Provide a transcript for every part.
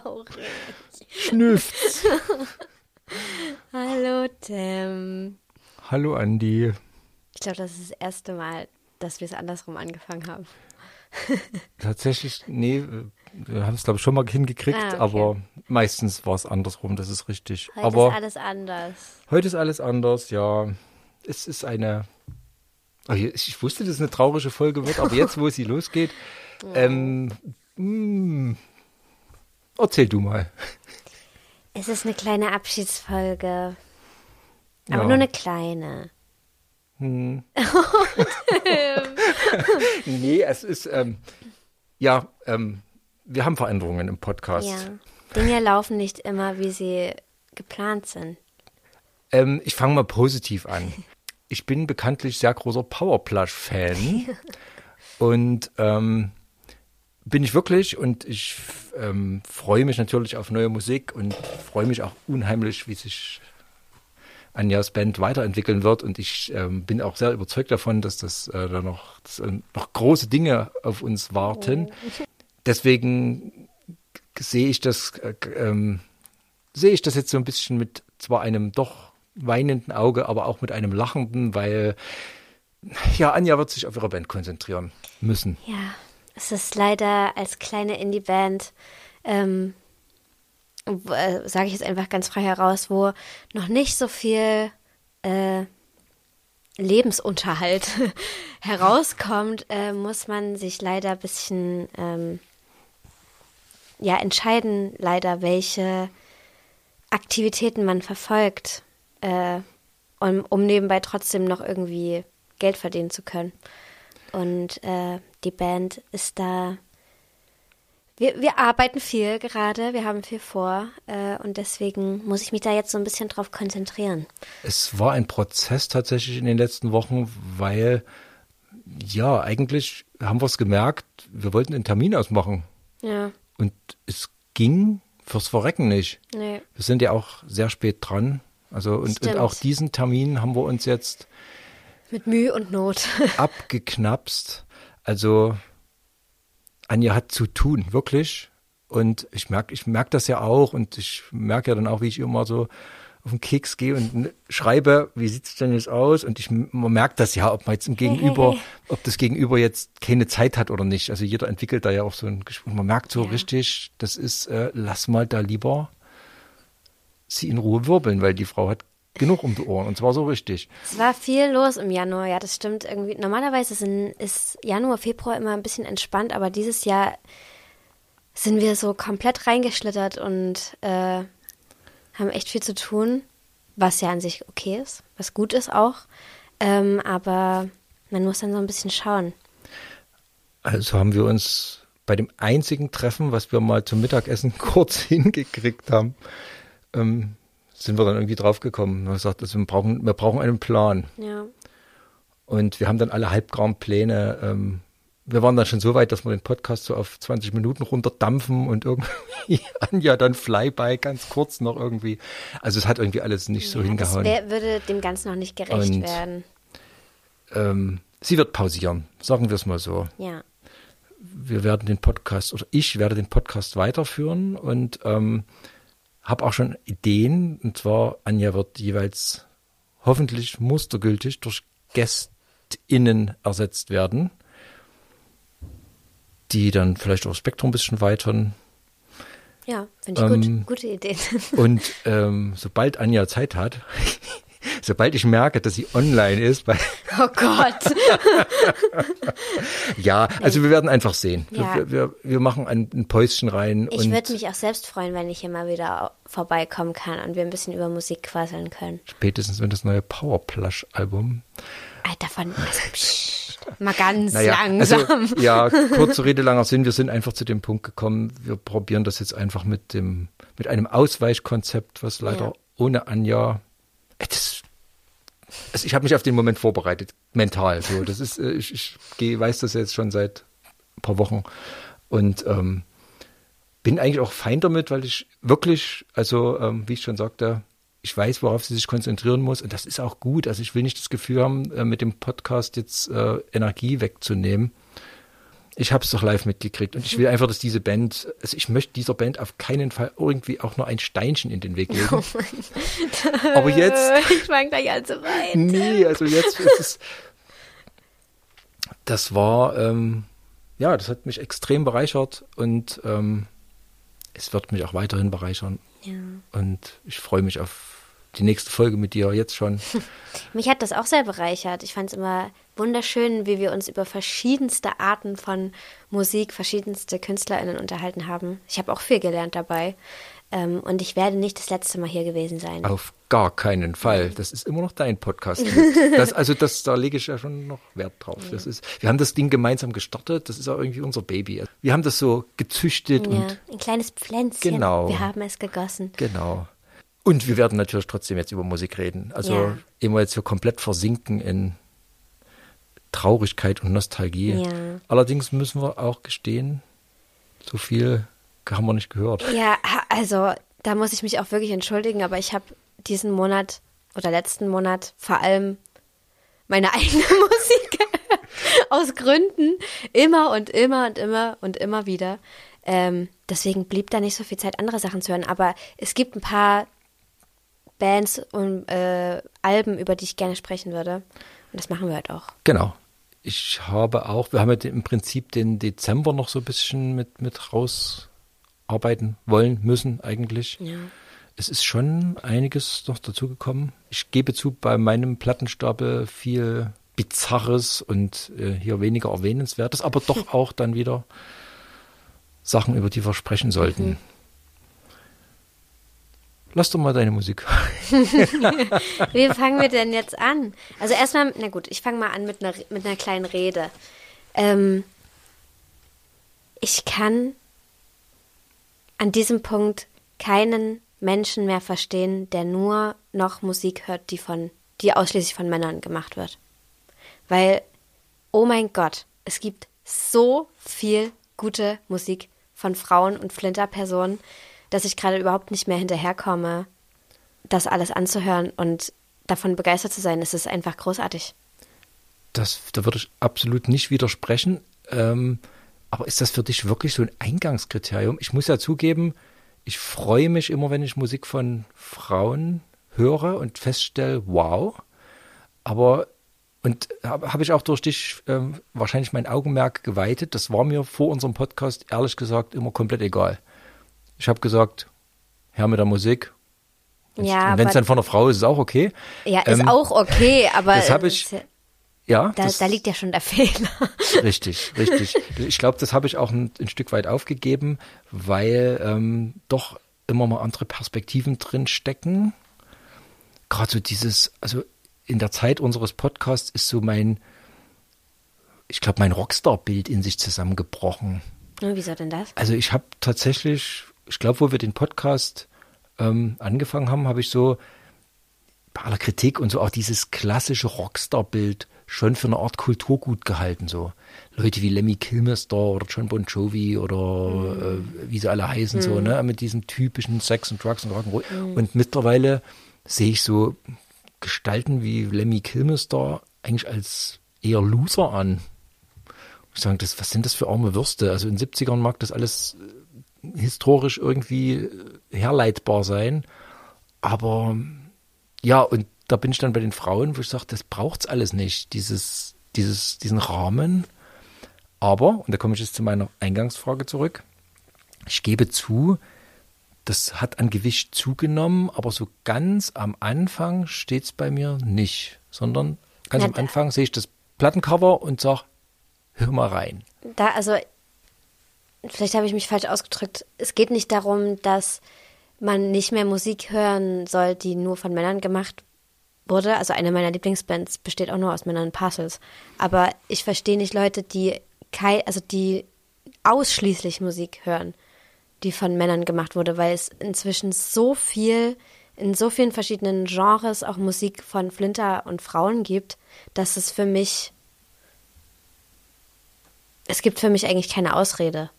traurig. Schnüfft's. Hallo, Tim. Hallo, Andi. Ich glaube, das ist das erste Mal, dass wir es andersrum angefangen haben. Tatsächlich, nee, wir haben es, glaube ich, schon mal hingekriegt, Ah, okay. aber meistens war es andersrum, das ist richtig. Heute aber ist alles anders. heute ist alles anders, ja. Es ist eine. Oh, ich wusste, dass es eine traurige Folge wird, aber jetzt, wo sie losgeht, ähm, mh, erzähl du mal. Es ist eine kleine Abschiedsfolge. Aber Ja. nur eine kleine. Hm. nee, es ist, ähm, ja, ähm, wir haben Veränderungen im Podcast. Ja. Dinge laufen nicht immer, wie sie geplant sind. Ähm, ich fange mal positiv an. Ich bin bekanntlich sehr großer Powerplush-Fan. und ähm, bin ich wirklich und ich ähm, freue mich natürlich auf neue Musik und freue mich auch unheimlich, wie sich Anjas Band weiterentwickeln wird. Und ich ähm, bin auch sehr überzeugt davon, dass das äh, da noch, dass, äh, noch große Dinge auf uns warten. Deswegen sehe ich das, äh, ähm, sehe ich das jetzt so ein bisschen mit zwar einem doch weinenden Auge, aber auch mit einem lachenden, weil ja, Anja wird sich auf ihre Band konzentrieren müssen. Ja, es ist leider als kleine Indie-Band, ähm, äh, sage ich jetzt einfach ganz frei heraus, wo noch nicht so viel äh, Lebensunterhalt herauskommt, äh, muss man sich leider ein bisschen ähm, ja, entscheiden, leider, welche Aktivitäten man verfolgt, äh, um, um nebenbei trotzdem noch irgendwie Geld verdienen zu können. Und äh, die Band ist da. Wir, wir arbeiten viel gerade, wir haben viel vor äh, und deswegen muss ich mich da jetzt so ein bisschen drauf konzentrieren. Es war ein Prozess tatsächlich in den letzten Wochen, weil ja, eigentlich haben wir es gemerkt, wir wollten einen Termin ausmachen Ja, und es ging fürs Verrecken nicht. nee. Wir sind ja auch sehr spät dran. Also und, und auch diesen Termin haben wir uns jetzt Mit Mühe und Not. abgeknapst. Also Anja hat zu tun, wirklich. Und ich merke, ich merke das ja auch und ich merke ja dann auch, wie ich immer so auf den Keks gehe und schreibe, wie sieht's denn jetzt aus? Und ich man merkt das ja, ob man jetzt im Gegenüber, ob das Gegenüber jetzt keine Zeit hat oder nicht. Also jeder entwickelt da ja auch so ein Gespräch. Man merkt so Ja. richtig, das ist, äh, lass mal da lieber sie in Ruhe wirbeln, weil die Frau hat genug um die Ohren und zwar so richtig. Es war viel los im Januar, ja, das stimmt irgendwie. Normalerweise sind, ist Januar, Februar immer ein bisschen entspannt, aber dieses Jahr sind wir so komplett reingeschlittert und äh, haben echt viel zu tun, was ja an sich okay ist, was gut ist auch. Ähm, aber man muss dann so ein bisschen schauen. Also haben wir uns bei dem einzigen Treffen, was wir mal zum Mittagessen kurz hingekriegt haben, ähm, sind wir dann irgendwie draufgekommen. Wir haben gesagt, also wir, brauchen, wir brauchen einen Plan. Ja. Und wir haben dann alle halbgrauen Pläne. Ähm, wir waren dann schon so weit, dass wir den Podcast so auf 20 Minuten runterdampfen und irgendwie Anja dann Flyby ganz kurz noch irgendwie. Also es hat irgendwie alles nicht so ja, das hingehauen. wär, würde dem Ganzen noch nicht gerecht Und- werden. Ähm, sie wird pausieren, sagen wir es mal so. Ja. wir werden den Podcast oder ich werde den Podcast weiterführen und ähm, habe auch schon Ideen. Und zwar Anja wird jeweils hoffentlich mustergültig durch GästInnen ersetzt werden, die dann vielleicht auch das Spektrum ein bisschen weitern. Ja, finde ich Ähm, gut. Gute Idee. Und ähm, sobald Anja Zeit hat, sobald ich merke, dass sie online ist, oh Gott. ja, also wir werden einfach sehen. Ja. Wir, wir, wir machen ein, ein Päuschen rein. Ich würde mich auch selbst freuen, wenn ich hier mal wieder vorbeikommen kann und wir ein bisschen über Musik quasseln können. Spätestens wenn das neue Powerplush-Album. Alter, von also, pssst, mal ganz Naja, langsam. also ja, kurze Rede, langer Sinn. Wir sind einfach zu dem Punkt gekommen. Wir probieren das jetzt einfach mit dem, mit einem Ausweichkonzept, was leider Ja. ohne Anja. Das, also ich habe mich auf den Moment vorbereitet, mental. So, das ist, äh, ich, ich geh, weiß das jetzt schon seit ein paar Wochen und ähm, bin eigentlich auch fein damit, weil ich wirklich, also ähm, wie ich schon sagte, ich weiß, worauf sie sich konzentrieren muss und das ist auch gut. Also ich will nicht das Gefühl haben, äh, mit dem Podcast jetzt äh, Energie wegzunehmen. Ich habe es doch live mitgekriegt und ich will einfach, dass diese Band, also ich möchte dieser Band auf keinen Fall irgendwie auch nur ein Steinchen in den Weg legen. Oh Aber jetzt. Ich fange gleich an zu weinen. Nee, also jetzt ist es. Das war, ähm, ja, das hat mich extrem bereichert und ähm, es wird mich auch weiterhin bereichern. Ja. Und ich freue mich auf die nächste Folge mit dir jetzt schon. Mich hat das auch sehr bereichert. Ich fand es immer wunderschön, wie wir uns über verschiedenste Arten von Musik, verschiedenste KünstlerInnen unterhalten haben. Ich habe auch viel gelernt dabei. Ähm, und ich werde nicht das letzte Mal hier gewesen sein. Auf gar keinen Fall. Das ist immer noch dein Podcast. Das, also das, da lege ich ja schon noch Wert drauf. Ja. Das ist, wir haben das Ding gemeinsam gestartet. Das ist auch irgendwie unser Baby. Wir haben das so gezüchtet ja, und ein kleines Pflänzchen. Genau. Wir haben es gegossen. Genau. Und wir werden natürlich trotzdem jetzt über Musik reden. Also ja. immer jetzt so komplett versinken in Traurigkeit und Nostalgie. Ja. Allerdings müssen wir auch gestehen, so viel haben wir nicht gehört. Ja, also da muss ich mich auch wirklich entschuldigen, aber ich habe diesen Monat oder letzten Monat vor allem meine eigene Musik aus Gründen immer und immer und immer und immer wieder. Ähm, deswegen blieb da nicht so viel Zeit, andere Sachen zu hören. Aber es gibt ein paar Bands und äh, Alben, über die ich gerne sprechen würde. Und das machen wir halt auch. Genau. Ich habe auch, wir haben ja im Prinzip den Dezember noch so ein bisschen mit, mit rausarbeiten wollen, müssen eigentlich. Ja. Es ist schon einiges noch dazugekommen. Ich gebe zu, bei meinem Plattenstapel viel Bizarres und äh, hier weniger Erwähnenswertes, aber doch auch dann wieder Sachen, über die wir sprechen sollten. Mhm. Lass doch mal deine Musik. Wie fangen wir denn jetzt an? Also erstmal, na gut, ich fange mal an mit einer, mit einer kleinen Rede. Ähm, ich kann an diesem Punkt keinen Menschen mehr verstehen, der nur noch Musik hört, die von, die ausschließlich von Männern gemacht wird. Weil, oh mein Gott, es gibt so viel gute Musik von Frauen und Flinterpersonen, dass ich gerade überhaupt nicht mehr hinterherkomme, das alles anzuhören und davon begeistert zu sein. Es ist einfach großartig. Das, da würde ich absolut nicht widersprechen. Ähm, aber ist das für dich wirklich so ein Eingangskriterium? Ich muss ja zugeben, ich freue mich immer, wenn ich Musik von Frauen höre und feststelle, wow. Aber, und habe hab ich auch durch dich ähm, wahrscheinlich mein Augenmerk geweitet. Das war mir vor unserem Podcast ehrlich gesagt immer komplett egal. Ich habe gesagt, Herr mit der Musik. Ja, wenn es dann von einer Frau ist, ist auch okay. Ja, ist ähm, auch okay, aber das habe ich. Ja, da, das, da, liegt ja schon der Fehler. Richtig, richtig. Ich glaube, das habe ich auch ein, ein, Stück weit aufgegeben, weil ähm, doch immer mal andere Perspektiven drin stecken. Gerade so dieses, also in der Zeit unseres Podcasts ist so mein, ich glaube, mein Rockstar-Bild in sich zusammengebrochen. Wieso denn das? Also ich habe tatsächlich ich glaube, wo wir den Podcast ähm, angefangen haben, habe ich so bei aller Kritik und so auch dieses klassische Rockstar-Bild schon für eine Art Kulturgut gehalten. So Leute wie Lemmy Kilmister oder John Bon Jovi oder mhm. äh, wie sie alle heißen, mhm. so, ne, mit diesem typischen Sex und Drugs und Rock'n'Roll. Mhm. Und mittlerweile sehe ich so Gestalten wie Lemmy Kilmister eigentlich als eher Loser an. Ich sage, das, was sind das für arme Würste? Also in den 70ern mag das alles historisch irgendwie äh, herleitbar sein. Aber ja, und da bin ich dann bei den Frauen, wo ich sage, das braucht es alles nicht, dieses, dieses, diesen Rahmen. Aber, und da komme ich jetzt zu meiner Eingangsfrage zurück, ich gebe zu, das hat an Gewicht zugenommen, aber so ganz am Anfang steht es bei mir nicht, sondern ganz Na, am Anfang sehe ich das Plattencover und sage, hör mal rein. Da, also vielleicht habe ich mich falsch ausgedrückt. Es geht nicht darum, dass man nicht mehr Musik hören soll, die nur von Männern gemacht wurde. Also eine meiner Lieblingsbands besteht auch nur aus Männern Parcels. Aber ich verstehe nicht Leute, die kein, also die ausschließlich Musik hören, die von Männern gemacht wurde, weil es inzwischen so viel in so vielen verschiedenen Genres auch Musik von Flinter und Frauen gibt, dass es für mich es gibt für mich eigentlich keine Ausrede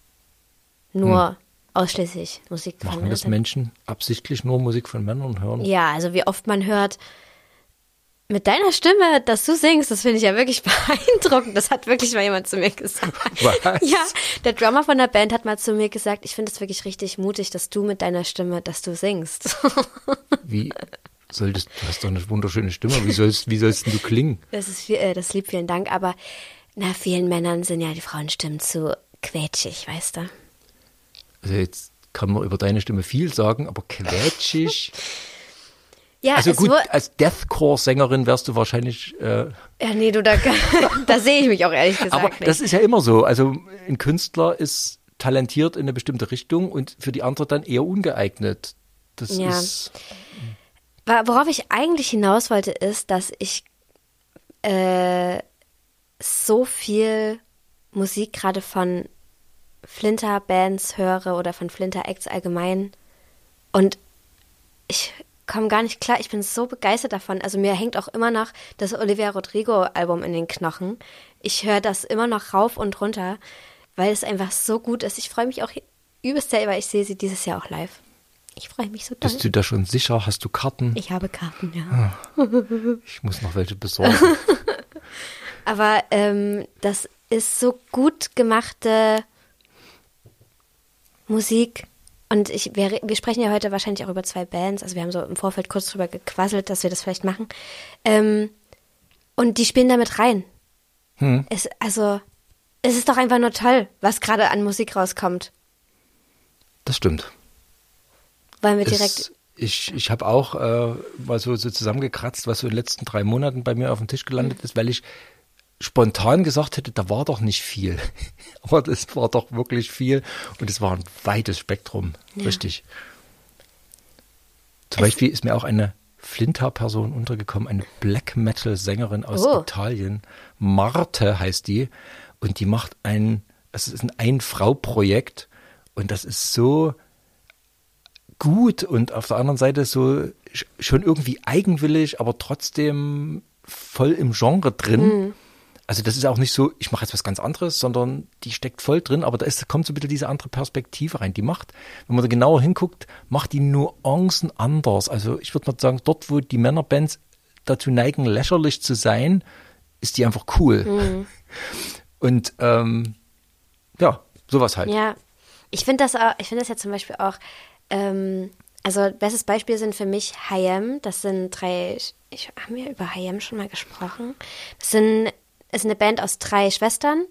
nur hm. ausschließlich Musik von Machen Männern. das Menschen absichtlich nur Musik von Männern hören? Ja, also wie oft man hört, mit deiner Stimme, dass du singst, das finde ich ja wirklich beeindruckend. Das hat wirklich mal jemand zu mir gesagt. Was? Ja, der Drummer von der Band hat mal zu mir gesagt, ich finde es wirklich richtig mutig, dass du mit deiner Stimme, dass du singst. Wie solltest du hast doch eine wunderschöne Stimme. Wie sollst, wie sollst du klingen? Das ist viel, äh, das lieb, vielen Dank. Aber na, vielen Männern sind ja die Frauenstimmen zu quetschig, weißt du? Also jetzt kann man über deine Stimme viel sagen, aber quetschig. Ja, Also gut, als Deathcore-Sängerin wärst du wahrscheinlich äh, ja, nee, du, da, da sehe ich mich auch ehrlich gesagt Aber nicht. das ist ja immer so. Also ein Künstler ist talentiert in eine bestimmte Richtung und für die andere dann eher ungeeignet. Das Ja. ist Worauf ich eigentlich hinaus wollte, ist, dass ich äh, so viel Musik gerade von Flinter-Bands höre oder von Flinter-Acts allgemein. Und ich komme gar nicht klar. Ich bin so begeistert davon. Also mir hängt auch immer noch das Olivia Rodrigo-Album in den Knochen. Ich höre das immer noch rauf und runter, weil es einfach so gut ist. Ich freue mich auch übelst weil ich sehe sie dieses Jahr auch live. Ich freue mich so doll. bist du da schon sicher? Hast du Karten? Ich habe Karten, ja. Ich muss noch welche besorgen. Aber ähm, das ist so gut gemachte Musik. Und ich, wir, wir sprechen ja heute wahrscheinlich auch über zwei Bands. Also wir haben so im Vorfeld kurz drüber gequasselt, dass wir das vielleicht machen. Ähm, und die spielen damit rein. Es, also, es ist doch einfach nur toll, was gerade an Musik rauskommt. Das stimmt. Wollen wir direkt. Es, ich ich habe auch äh, mal so, so zusammengekratzt, was so in den letzten drei Monaten bei mir auf dem Tisch gelandet ist, weil ich spontan gesagt hätte, da war doch nicht viel. Aber das war doch wirklich viel und es war ein weites Spektrum. Richtig. Zum Beispiel ist mir auch eine Flinter-Person untergekommen, eine Black Metal-Sängerin aus Oh. Italien. Marte heißt die. Und die macht ein, es ist ein Ein-Frau-Projekt. Und das ist so gut und auf der anderen Seite so sch- schon irgendwie eigenwillig, aber trotzdem voll im Genre drin. Also das ist auch nicht so, ich mache jetzt was ganz anderes, sondern die steckt voll drin, aber da ist, kommt so bitte diese andere Perspektive rein. Die macht, wenn man da genauer hinguckt, macht die Nuancen anders. Also ich würde mal sagen, dort, wo die Männerbands dazu neigen, lächerlich zu sein, ist die einfach cool. Und ähm, ja, sowas halt. Ja, ich finde das auch, ich finde das ja zum Beispiel auch, ähm, also bestes Beispiel sind für mich Hayem. Das sind drei, ich, haben wir über Hayem schon mal gesprochen? Das sind, ist eine Band aus drei Schwestern.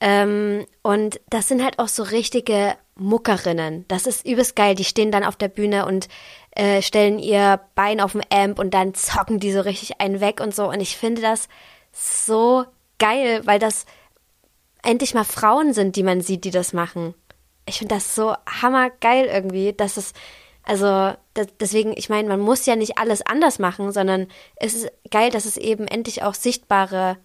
Ähm, und das sind halt auch so richtige Muckerinnen. Das ist übelst geil. Die stehen dann auf der Bühne und äh, stellen ihr Bein auf den Amp und dann zocken die so richtig einen weg und so. Und ich finde das so geil, weil das endlich mal Frauen sind, die man sieht, die das machen. Ich finde das so hammergeil irgendwie, dass es, also da, deswegen, ich meine, man muss ja nicht alles anders machen, sondern es ist geil, dass es eben endlich auch sichtbare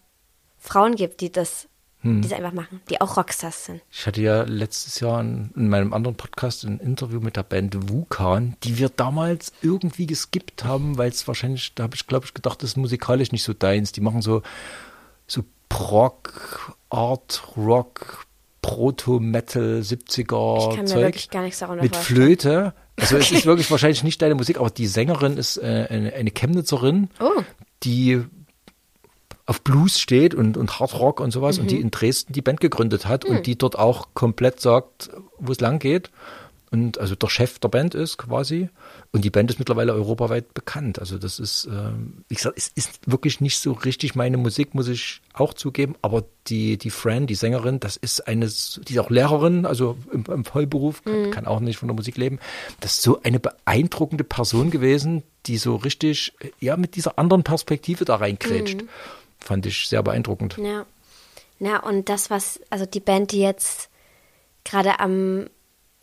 Frauen gibt, die das, die das einfach machen, die auch Rockstars sind. Ich hatte ja letztes Jahr in, in meinem anderen Podcast ein Interview mit der Band Wukan, die wir damals irgendwie geskippt haben, weil es wahrscheinlich, da habe ich glaube ich gedacht, das ist musikalisch nicht so deins. Die machen so, so Prog, Art, Rock, Proto-Metal, 70er Ich kann mir Zeug wirklich gar nichts darunter mit vorstellen. Flöte. Also es ist wirklich wahrscheinlich nicht deine Musik, aber die Sängerin ist äh, eine, eine Chemnitzerin, Oh. die auf Blues steht und, und Hard Rock und sowas und Mhm. die in Dresden die Band gegründet hat Hm. und die dort auch komplett sagt, wo es lang geht. Und also der Chef der Band ist quasi. Und die Band ist mittlerweile europaweit bekannt. Also das ist, ähm, wie gesagt, es ist wirklich nicht so richtig meine Musik, muss ich auch zugeben. Aber die, die Fran, die Sängerin, das ist eine, die ist auch Lehrerin, also im, im Vollberuf, kann, kann auch nicht von der Musik leben. Das ist so eine beeindruckende Person gewesen, die so richtig, ja, mit dieser anderen Perspektive da reinkrätscht. Fand ich sehr beeindruckend. Ja. Na, und das, was, also die Band, die jetzt gerade am,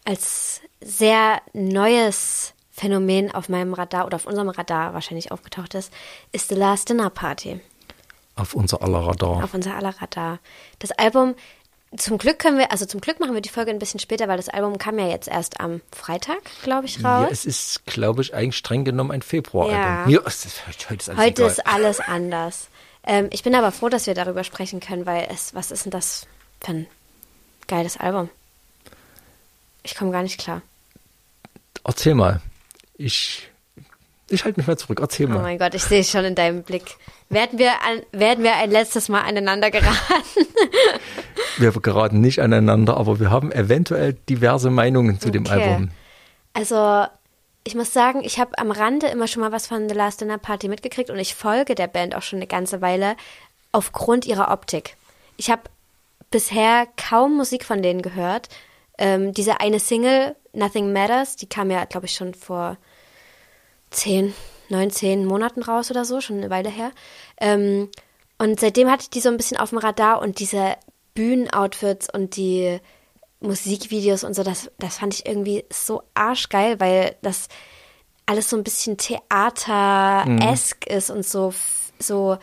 als sehr neues Phänomen auf meinem Radar oder auf unserem Radar wahrscheinlich aufgetaucht ist, ist The Last Dinner Party. Auf unser aller Radar. Auf unser aller Radar. Das Album, zum Glück können wir, also zum Glück machen wir die Folge ein bisschen später, weil das Album kam ja jetzt erst am Freitag, glaube ich, Ja, raus. es ist, glaube ich, eigentlich streng genommen ein Februaralbum. Ja. Ist, heute ist alles Heute ist alles anders. Ähm, ich bin aber froh, dass wir darüber sprechen können, weil es, was ist denn das für ein geiles Album? Ich komme gar nicht klar. Erzähl mal. Ich Ich halte mich mal zurück. Erzähl Oh mal. mein Gott, ich sehe es schon in deinem Blick. Werden wir, an, werden wir ein letztes Mal aneinander geraten? Wir geraten nicht aneinander, aber wir haben eventuell diverse Meinungen zu dem Okay. Album. Also, ich muss sagen, ich habe am Rande immer schon mal was von The Last Dinner Party mitgekriegt und ich folge der Band auch schon eine ganze Weile aufgrund ihrer Optik. Ich habe bisher kaum Musik von denen gehört. Ähm, diese eine Single, Nothing Matters, die kam ja, glaube ich, schon vor zehn, neun, zehn Monaten raus oder so, schon eine Weile her. Ähm, und seitdem hatte ich die so ein bisschen auf dem Radar und diese Bühnenoutfits und die Musikvideos und so, das, das fand ich irgendwie so arschgeil, weil das alles so ein bisschen Theater-esk ist und so, so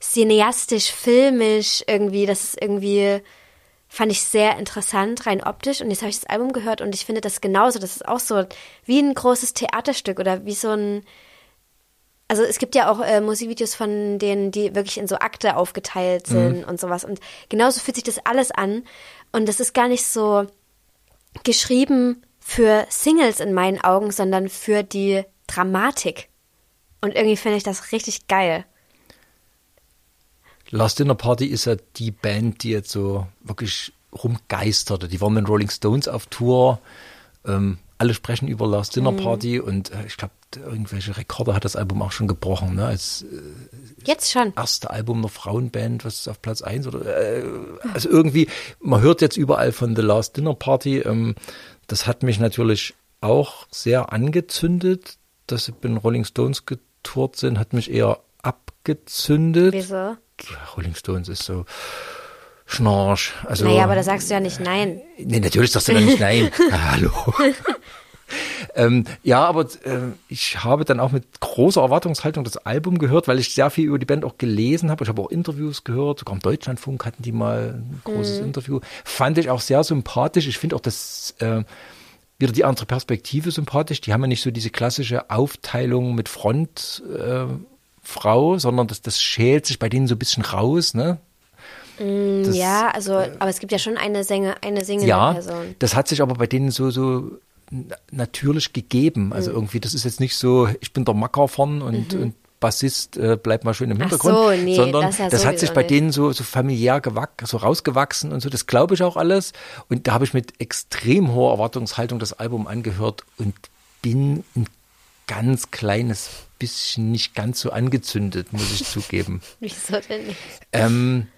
cineastisch, filmisch irgendwie. Das ist irgendwie, fand ich sehr interessant, rein optisch. Und jetzt habe ich das Album gehört und ich finde das genauso. Das ist auch so wie ein großes Theaterstück oder wie so ein. Also es gibt ja auch äh, Musikvideos von denen, die wirklich in so Akte aufgeteilt sind und sowas. Und genauso fühlt sich das alles an. Und das ist gar nicht so geschrieben für Singles in meinen Augen, sondern für die Dramatik. Und irgendwie finde ich das richtig geil. Last Dinner Party ist ja die Band, die jetzt so wirklich rumgeisterte. Die waren mit Rolling Stones auf Tour. Ähm, alle sprechen über Last Dinner Party und äh, ich glaube, irgendwelche Rekorde hat das Album auch schon gebrochen. Ne? Als Jetzt schon. erste Album einer Frauenband, was ist auf Platz 1 oder äh, also irgendwie, man hört jetzt überall von The Last Dinner Party. Ähm, das hat mich natürlich auch sehr angezündet, dass sie den Rolling Stones getourt sind, hat mich eher abgezündet. Wieso? Ja, Rolling Stones ist so Schnorch. Also, Naja, aber da sagst du ja nicht nein. Nee, natürlich sagst du dann nicht nein. Ah, Hallo. ähm, ja, aber äh, ich habe dann auch mit großer Erwartungshaltung das Album gehört, weil ich sehr viel über die Band auch gelesen habe. Ich habe auch Interviews gehört, sogar im Deutschlandfunk hatten die mal ein großes Interview. Fand ich auch sehr sympathisch. Ich finde auch das äh, wieder die andere Perspektive sympathisch. Die haben ja nicht so diese klassische Aufteilung mit Front. Äh, Frau, sondern das, das schält sich bei denen so ein bisschen raus, ne? Das- ja, also, aber es gibt ja schon eine Sänger, eine singende Ja, Person. das hat sich aber bei denen so, so natürlich gegeben. Mhm. Also irgendwie, das ist jetzt nicht so, ich bin der Macker vorn und, und Bassist, äh, bleib mal schön im Mhm. Ach Hintergrund. so, nee, sondern das ja das hat sich bei nicht. denen so, so familiär gewack, so rausgewachsen und so. Das glaube ich auch alles. Und da habe ich mit extrem hoher Erwartungshaltung das Album angehört und bin ein ganz kleines bisschen nicht ganz so angezündet, muss ich zugeben. Wieso denn nicht? Ähm,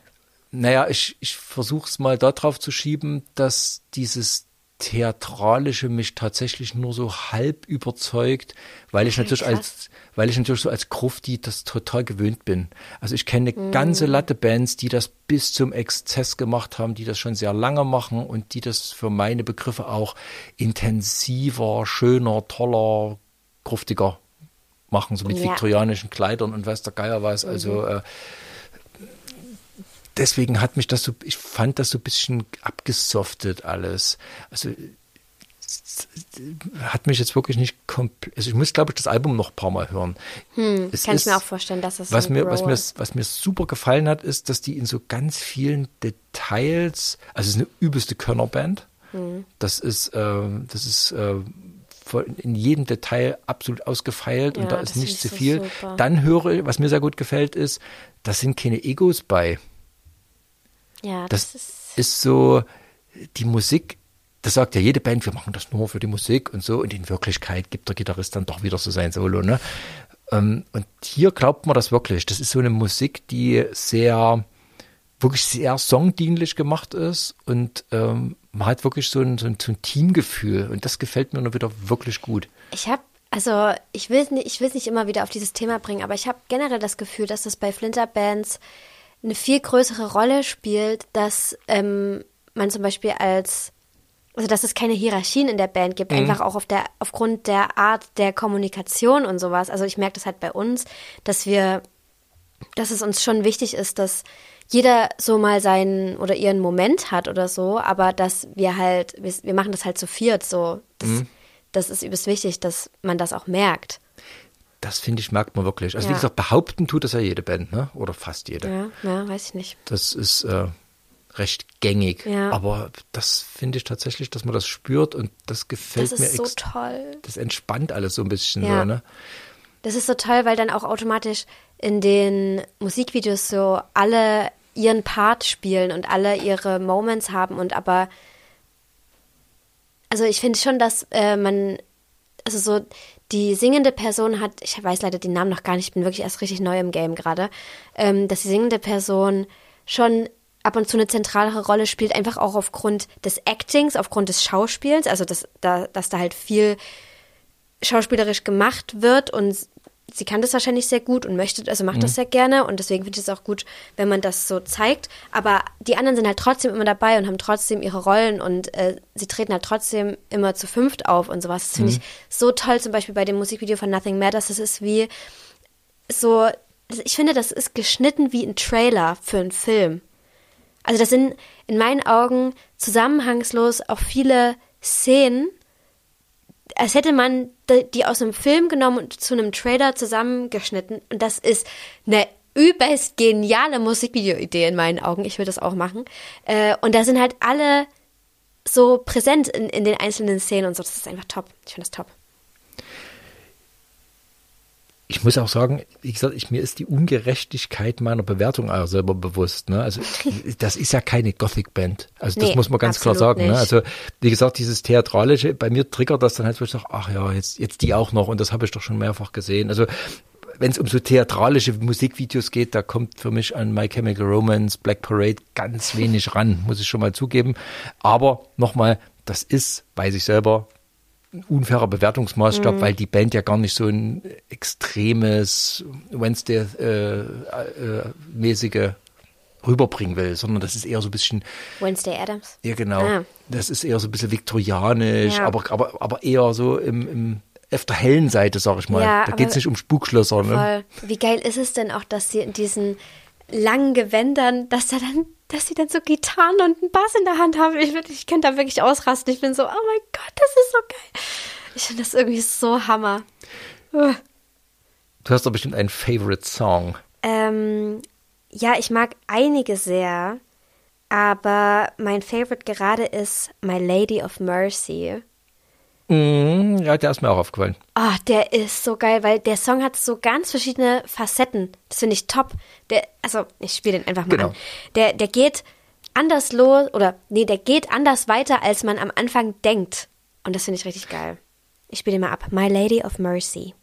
naja, ich, ich versuche es mal darauf zu schieben, dass dieses Theatralische mich tatsächlich nur so halb überzeugt, weil ich natürlich als, weil ich natürlich so als Grufti das total gewöhnt bin. Also ich kenne Mhm. eine ganze Latte Bands, die das bis zum Exzess gemacht haben, die das schon sehr lange machen und die das für meine Begriffe auch intensiver, schöner, toller, gruftiger machen, so mit Ja. Mhm. viktorianischen Kleidern und weiß der Geier was. Also äh, deswegen hat mich das so, ich fand das so ein bisschen abgesoftet alles. Also hat mich jetzt wirklich nicht komplett, also ich muss glaube ich das Album noch ein paar Mal hören. Es Kann ich ist- mir auch vorstellen, dass das was mir, was mir, was mir super gefallen hat, ist, dass die in so ganz vielen Details, also es ist eine übelste Körnerband. Mhm. Das ist, äh, das ist äh, in jedem Detail absolut ausgefeilt Ja, und da ist nicht zu ich so viel. super. Dann höre, ich, was mir sehr gut gefällt, ist, da sind keine Egos bei. Ja, Das das, ist. ist so, die Musik, das sagt ja jede Band, wir machen das nur für die Musik und so. Und in Wirklichkeit gibt der Gitarrist dann doch wieder so sein Solo, ne? Ähm, Und hier glaubt man das wirklich. Das ist so eine Musik, die sehr, wirklich sehr songdienlich gemacht ist und ähm, man hat wirklich so ein, so, ein, so ein Teamgefühl und das gefällt mir nur wieder wirklich gut. Ich habe, also ich will nicht, ich will es nicht immer wieder auf dieses Thema bringen, aber ich habe generell das Gefühl, dass das bei Flinterbands eine viel größere Rolle spielt, dass ähm, man zum Beispiel als, also dass es keine Hierarchien in der Band gibt, einfach auch auf der, aufgrund der Art der Kommunikation und sowas. Also ich merke das halt bei uns, dass wir, dass es uns schon wichtig ist, dass jeder so mal seinen oder ihren Moment hat oder so, aber dass wir halt, wir, wir machen das halt zu viert so. Das, das ist übelst wichtig, dass man das auch merkt. Das finde ich, merkt man wirklich. Also wie Ja. gesagt, behaupten tut das ja jede Band, ne? Oder fast jede. Ja, ja, weiß ich nicht. Das ist äh, recht gängig. Ja. Aber das finde ich tatsächlich, dass man das spürt und das gefällt Das mir ist so toll. Das entspannt alles so ein bisschen Ja. so, ne? Das ist so toll, weil dann auch automatisch in den Musikvideos so alle ihren Part spielen und alle ihre Moments haben und aber also ich finde schon, dass äh, man also so die singende Person hat, ich weiß leider den Namen noch gar nicht, ich bin wirklich erst richtig neu im Game gerade, ähm, dass die singende Person schon ab und zu eine zentralere Rolle spielt, einfach auch aufgrund des Actings, aufgrund des Schauspiels, also dass da, dass da halt viel schauspielerisch gemacht wird und sie kann das wahrscheinlich sehr gut und möchte, also macht mhm. das sehr gerne und deswegen finde ich es auch gut, wenn man das so zeigt. Aber die anderen sind halt trotzdem immer dabei und haben trotzdem ihre Rollen und äh, sie treten halt trotzdem immer zu fünft auf und sowas. Das finde mhm. ich so toll, zum Beispiel bei dem Musikvideo von Nothing Matters. Das ist wie so, ich finde, das ist geschnitten wie ein Trailer für einen Film. Also das sind in meinen Augen zusammenhangslos auch viele Szenen, als hätte man die aus einem Film genommen und zu einem Trailer zusammengeschnitten. Und das ist eine übelst geniale Musikvideo-Idee in meinen Augen. Ich würde das auch machen. Äh, und da sind halt alle so präsent in, in den einzelnen Szenen und so. Das ist einfach top. Ich finde das top ich muss auch sagen, wie gesagt, ich, mir ist die Ungerechtigkeit meiner Bewertung auch selber bewusst. Ne? Also das ist ja keine Gothic-Band. Also das nee, muss man ganz klar sagen. Ne? Also wie gesagt, dieses Theatralische, bei mir triggert das dann halt, wo ich sage, ach ja, jetzt, jetzt die auch noch und das habe ich doch schon mehrfach gesehen. Also wenn es um so theatralische Musikvideos geht, da kommt für mich an My Chemical Romance, Black Parade ganz wenig ran, muss ich schon mal zugeben. Aber nochmal, das ist, weiß ich selber, ein unfairer Bewertungsmaßstab, mhm. weil die Band ja gar nicht so ein extremes Wednesday-mäßige äh, äh, rüberbringen will, sondern das ist eher so ein bisschen. Wednesday Adams. Ja, genau. Ah. Das ist eher so ein bisschen viktorianisch, ja. aber, aber, aber eher so im, im auf der hellen Seite, sag ich mal. Ja, da geht es nicht um Spukschlösser. Ne? Wie geil ist es denn auch, dass sie in diesen langen Gewändern, dass da dann, dass sie dann so Gitarren und einen Bass in der Hand haben. Ich, ich könnte da wirklich ausrasten. Ich bin so, oh mein Gott, das ist so geil. Ich finde das irgendwie so Hammer. Uh. Du hast doch bestimmt einen Favorite Song. Ähm, ja, ich mag einige sehr, aber mein Favorite gerade ist My Lady of Mercy. Mm, ja, der ist mir auch aufgefallen. Ah, oh, der ist so geil, weil der Song hat so ganz verschiedene Facetten. Das finde ich top. Der, also, ich spiele den einfach mal genau. an. Der, der geht anders los, oder nee, der geht anders weiter, als man am Anfang denkt. Und das finde ich richtig geil. Ich spiele den mal ab. My Lady of Mercy.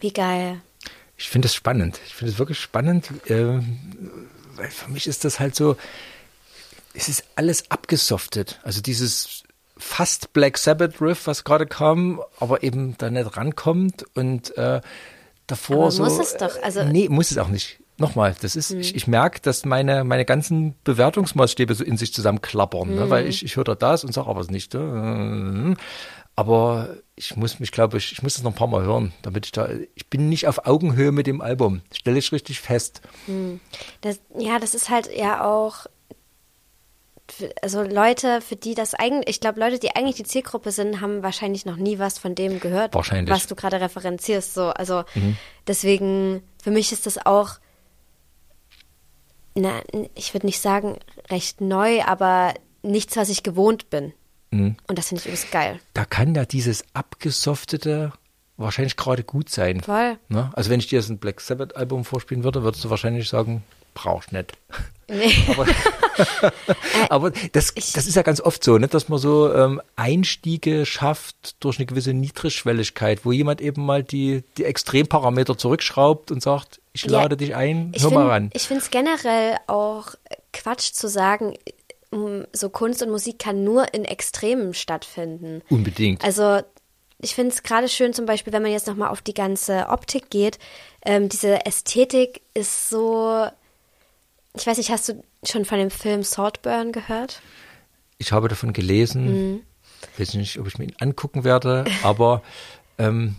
Wie geil. Ich finde es spannend. Ich finde es wirklich spannend, äh, weil für mich ist das halt so, es ist alles abgesoftet. Also dieses fast Black Sabbath Riff, was gerade kam, aber eben da nicht rankommt und äh, davor aber so. Muss es doch. Also nee, muss es auch nicht. Nochmal, das ist, mhm. ich, ich merke, dass meine, meine ganzen Bewertungsmaßstäbe so in sich zusammenklappern, mhm. ne? weil hm. ich, ich höre da das und sage aber es nicht. Äh, aber ich muss mich, glaube ich, ich muss das noch ein paar Mal hören, damit ich da, ich bin nicht auf Augenhöhe mit dem Album. Stelle ich richtig fest. Hm. Das, ja, das ist halt ja auch, also Leute, für die das eigentlich, ich glaube, Leute, die eigentlich die Zielgruppe sind, haben wahrscheinlich noch nie was von dem gehört, was du gerade referenzierst. So, also mhm. deswegen, für mich ist das auch, na, ich würde nicht sagen recht neu, aber nichts, was ich gewohnt bin. Mhm. Und das finde ich übrigens geil. Da kann ja dieses abgesoftete wahrscheinlich gerade gut sein. Voll. Ne? Also wenn ich dir jetzt ein Black Sabbath Album vorspielen würde, würdest du wahrscheinlich sagen, brauchst nicht. Nee. aber, aber das, das ist ja ganz oft so, ne, dass man so ähm, Einstiege schafft durch eine gewisse Niedrigschwelligkeit, wo jemand eben mal die, die Extremparameter zurückschraubt und sagt, ich lade ja, dich ein, hör find, mal ran. Ich finde es generell auch Quatsch zu sagen, so Kunst und Musik kann nur in Extremen stattfinden. Unbedingt. Also ich finde es gerade schön, zum Beispiel, wenn man jetzt nochmal auf die ganze Optik geht. Ähm, diese Ästhetik ist so. Ich weiß nicht, hast du schon von dem Film Saltburn gehört? Ich habe davon gelesen. Mhm. Weiß nicht, ob ich mir ihn angucken werde, aber ähm,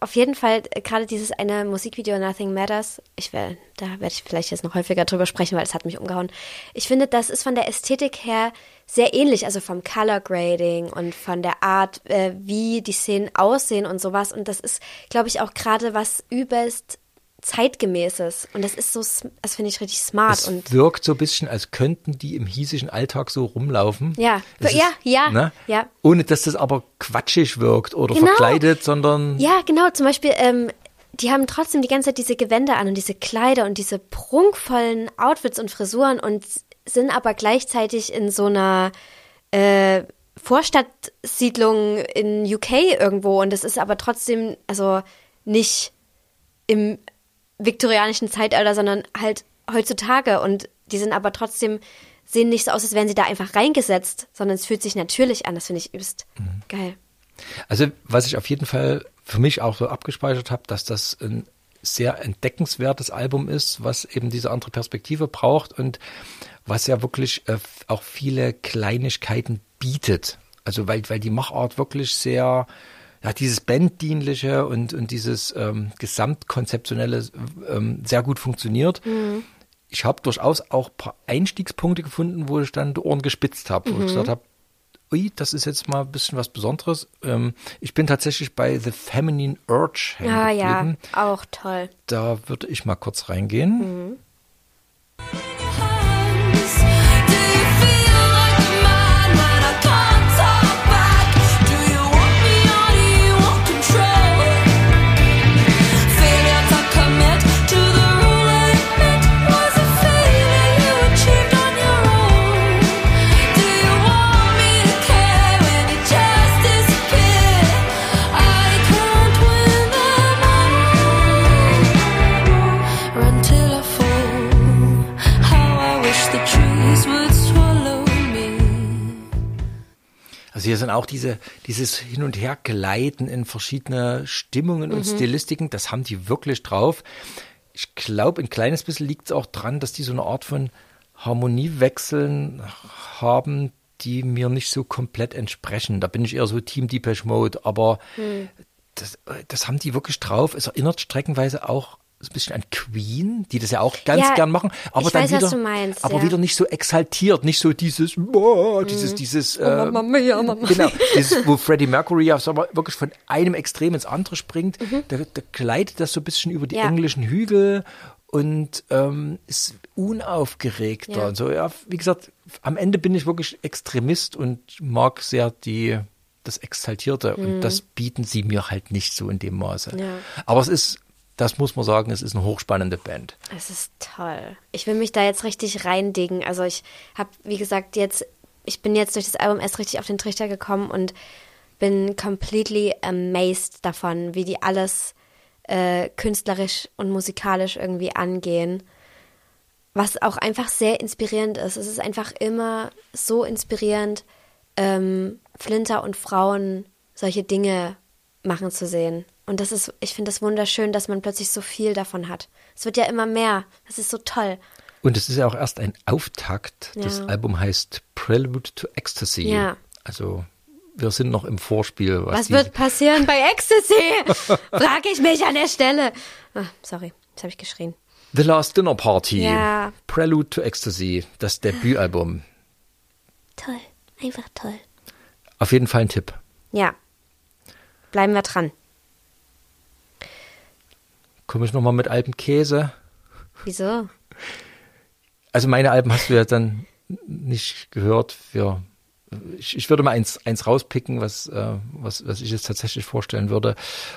auf jeden Fall äh, gerade dieses eine Musikvideo Nothing Matters, ich will, da werde ich vielleicht jetzt noch häufiger drüber sprechen, weil es hat mich umgehauen. Ich finde, das ist von der Ästhetik her sehr ähnlich, also vom Color Grading und von der Art, äh, wie die Szenen aussehen und sowas. Und das ist, glaube ich, auch gerade was übelst zeitgemäßes. Und das ist so, das finde ich richtig smart. Es und wirkt so ein bisschen, als könnten die im hiesischen Alltag so rumlaufen. Ja, es ja, ist, ja, ne? ja. Ohne, dass das aber quatschig wirkt oder genau. verkleidet, sondern. Ja, genau. Zum Beispiel, ähm, die haben trotzdem die ganze Zeit diese Gewänder an und diese Kleider und diese prunkvollen Outfits und Frisuren und sind aber gleichzeitig in so einer äh, Vorstadtsiedlung in UK irgendwo und das ist aber trotzdem, also nicht im viktorianischen Zeitalter, sondern halt heutzutage. Und die sind aber trotzdem, sehen nicht so aus, als wären sie da einfach reingesetzt, sondern es fühlt sich natürlich an. Das finde ich übelst mhm. geil. Also, was ich auf jeden Fall für mich auch so abgespeichert habe, dass das ein sehr entdeckenswertes Album ist, was eben diese andere Perspektive braucht und was ja wirklich äh, auch viele Kleinigkeiten bietet. Also weil, weil die Machart wirklich sehr, ja, dieses Banddienliche und, und dieses ähm, Gesamtkonzeptionelle ähm, sehr gut funktioniert. Mhm. Ich habe durchaus auch ein paar Einstiegspunkte gefunden, wo ich dann die Ohren gespitzt habe, wo mhm. ich gesagt habe, ui, das ist jetzt mal ein bisschen was Besonderes. Ähm, ich bin tatsächlich bei The Feminine Urge hängen Ah ja, auch toll. Da würde ich mal kurz reingehen. Mhm. Also hier sind auch diese, dieses Hin- und Hergleiten in verschiedene Stimmungen und mhm. Stilistiken, das haben die wirklich drauf. Ich glaube, ein kleines bisschen liegt es auch dran, dass die so eine Art von Harmoniewechseln haben, die mir nicht so komplett entsprechen. Da bin ich eher so Team Deepesh Mode, aber mhm. das, das haben die wirklich drauf. Es erinnert streckenweise auch ein bisschen an Queen, die das ja auch ganz ja, gern machen, aber dann weiß, wieder, meinst, aber ja. wieder nicht so exaltiert, nicht so dieses, boah, mhm. dieses, dieses, oh, äh, Mama mia, Mama. genau, dieses, wo Freddie Mercury ja wirklich von einem Extrem ins andere springt, mhm. da, da gleitet das so ein bisschen über die ja. englischen Hügel und ähm, ist unaufgeregter ja. und so. Ja, wie gesagt, am Ende bin ich wirklich Extremist und mag sehr die das Exaltierte mhm. und das bieten sie mir halt nicht so in dem Maße. Ja. Aber es ist das muss man sagen, es ist eine hochspannende Band. Es ist toll. Ich will mich da jetzt richtig reindigen. Also ich habe, wie gesagt, jetzt, ich bin jetzt durch das Album erst richtig auf den Trichter gekommen und bin completely amazed davon, wie die alles äh, künstlerisch und musikalisch irgendwie angehen. Was auch einfach sehr inspirierend ist. Es ist einfach immer so inspirierend, ähm, Flinter und Frauen solche Dinge machen zu sehen. Und das ist, ich finde das wunderschön, dass man plötzlich so viel davon hat. Es wird ja immer mehr. Das ist so toll. Und es ist ja auch erst ein Auftakt. Ja. Das Album heißt Prelude to Ecstasy. Ja. Also wir sind noch im Vorspiel. Was, was wird passieren bei Ecstasy? Frage ich mich an der Stelle. Ah, sorry, jetzt habe ich geschrien. The Last Dinner Party. Ja. Prelude to Ecstasy, das Debütalbum. Toll, einfach toll. Auf jeden Fall ein Tipp. Ja. Bleiben wir dran. Komme ich nochmal mit Alpenkäse? Wieso? Also meine Alben hast du ja dann nicht gehört. Für, ich, ich würde mal eins, eins rauspicken, was, äh, was, was ich jetzt tatsächlich vorstellen würde.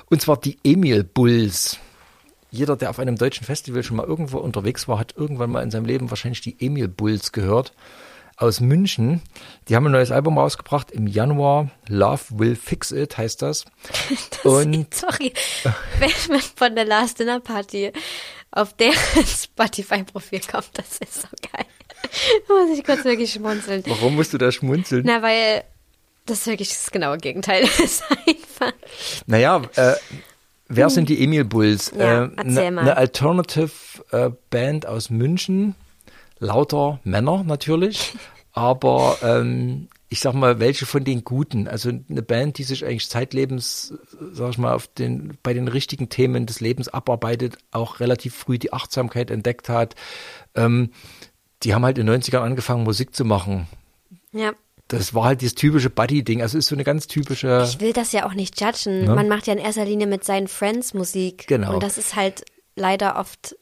Und zwar die Emil Bulls. Jeder, der auf einem deutschen Festival schon mal irgendwo unterwegs war, hat irgendwann mal in seinem Leben wahrscheinlich die Emil Bulls gehört aus München. Die haben ein neues Album rausgebracht im Januar. Love Will Fix It heißt das. das und sorry, wenn man von der Last Dinner Party auf deren Spotify-Profil kommt, das ist so geil. Da muss ich kurz wirklich schmunzeln. Warum musst du da schmunzeln? Na, weil Das ist wirklich das genaue Gegenteil. ist einfach. Naja, äh, wer sind die Emil Bulls? Ja, äh. Eine Alternative äh, Band aus München, lauter Männer natürlich, aber ähm, ich sag mal, welche von den Guten? Also eine Band, die sich eigentlich zeitlebens, sag ich mal, auf den, bei den richtigen Themen des Lebens abarbeitet, auch relativ früh die Achtsamkeit entdeckt hat. Ähm, die haben halt in den 90ern angefangen, Musik zu machen. Ja. Das war halt dieses typische Buddy-Ding. Also ist so eine ganz typische. Ich will das ja auch nicht judgen. Ne? Man macht ja in erster Linie mit seinen Friends Musik. Genau. Und das ist halt leider oft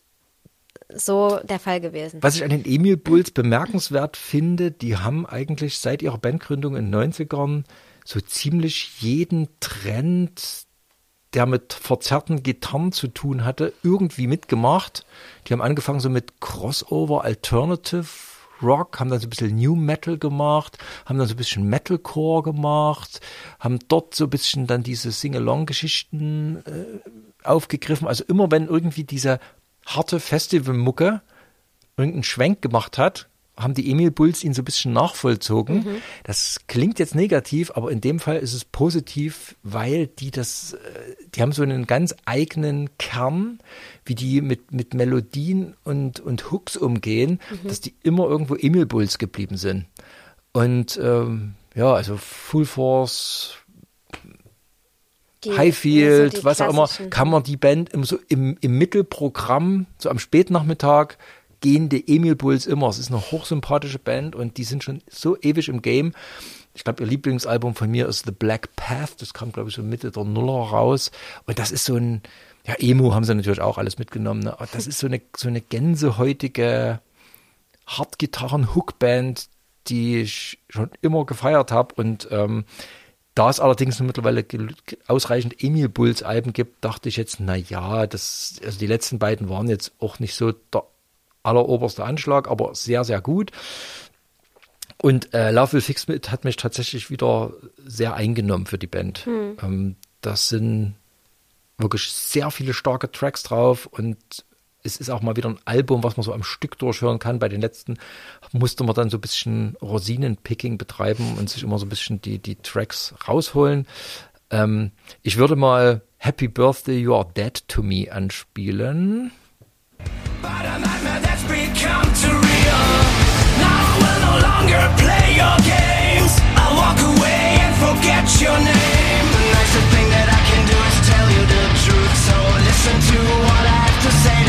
so der Fall gewesen. Was ich an den Emil Bulls bemerkenswert finde, die haben eigentlich seit ihrer Bandgründung in den 90ern so ziemlich jeden Trend, der mit verzerrten Gitarren zu tun hatte, irgendwie mitgemacht. Die haben angefangen so mit Crossover, Alternative Rock, haben dann so ein bisschen New Metal gemacht, haben dann so ein bisschen Metalcore gemacht, haben dort so ein bisschen dann diese Sing-Along-Geschichten äh, aufgegriffen. Also immer wenn irgendwie diese harte Festivalmucke irgendeinen Schwenk gemacht hat, haben die Emil Bulls ihn so ein bisschen nachvollzogen. Mhm. Das klingt jetzt negativ, aber in dem Fall ist es positiv, weil die das, äh, die haben so einen ganz eigenen Kern, wie die mit, mit Melodien und, und Hooks umgehen, Mhm. dass die immer irgendwo Emil Bulls geblieben sind. Und ähm, ja, also Full Force, Die- Highfield, so was auch immer, kann man die Band im, so im, im Mittelprogramm, so am Spätnachmittag, gehen die Emil Bulls immer. Es ist eine hochsympathische Band und die sind schon so ewig im Game. Ich glaube, ihr Lieblingsalbum von mir ist The Black Path. Das kam, glaube ich, so Mitte der Nuller raus. Und das ist so ein, ja, Emo haben sie natürlich auch alles mitgenommen. Ne? Aber das ist so eine, so eine gänsehäutige Hardgitarren-Hookband, die ich schon immer gefeiert habe. Und ähm, da es allerdings mittlerweile ausreichend Emil Bulls Alben gibt, dachte ich jetzt, na ja, das, also die letzten beiden waren jetzt auch nicht so der alleroberste Anschlag, aber sehr, sehr gut. Und äh, Love Will Fix It hat mich tatsächlich wieder sehr eingenommen für die Band. Ähm, das sind wirklich sehr viele starke Tracks drauf und es ist auch mal wieder ein Album, was man so am Stück durchhören kann. Bei den letzten musste man dann so ein bisschen Rosinenpicking betreiben und sich immer so ein bisschen die, die Tracks rausholen. Ähm, ich würde mal Happy Birthday, You Are Dead to Me anspielen. But a that's become real. Now I will no longer play your games. I'll walk away and forget your name. The nicest thing that I can do is tell you the truth. So listen to what I have to say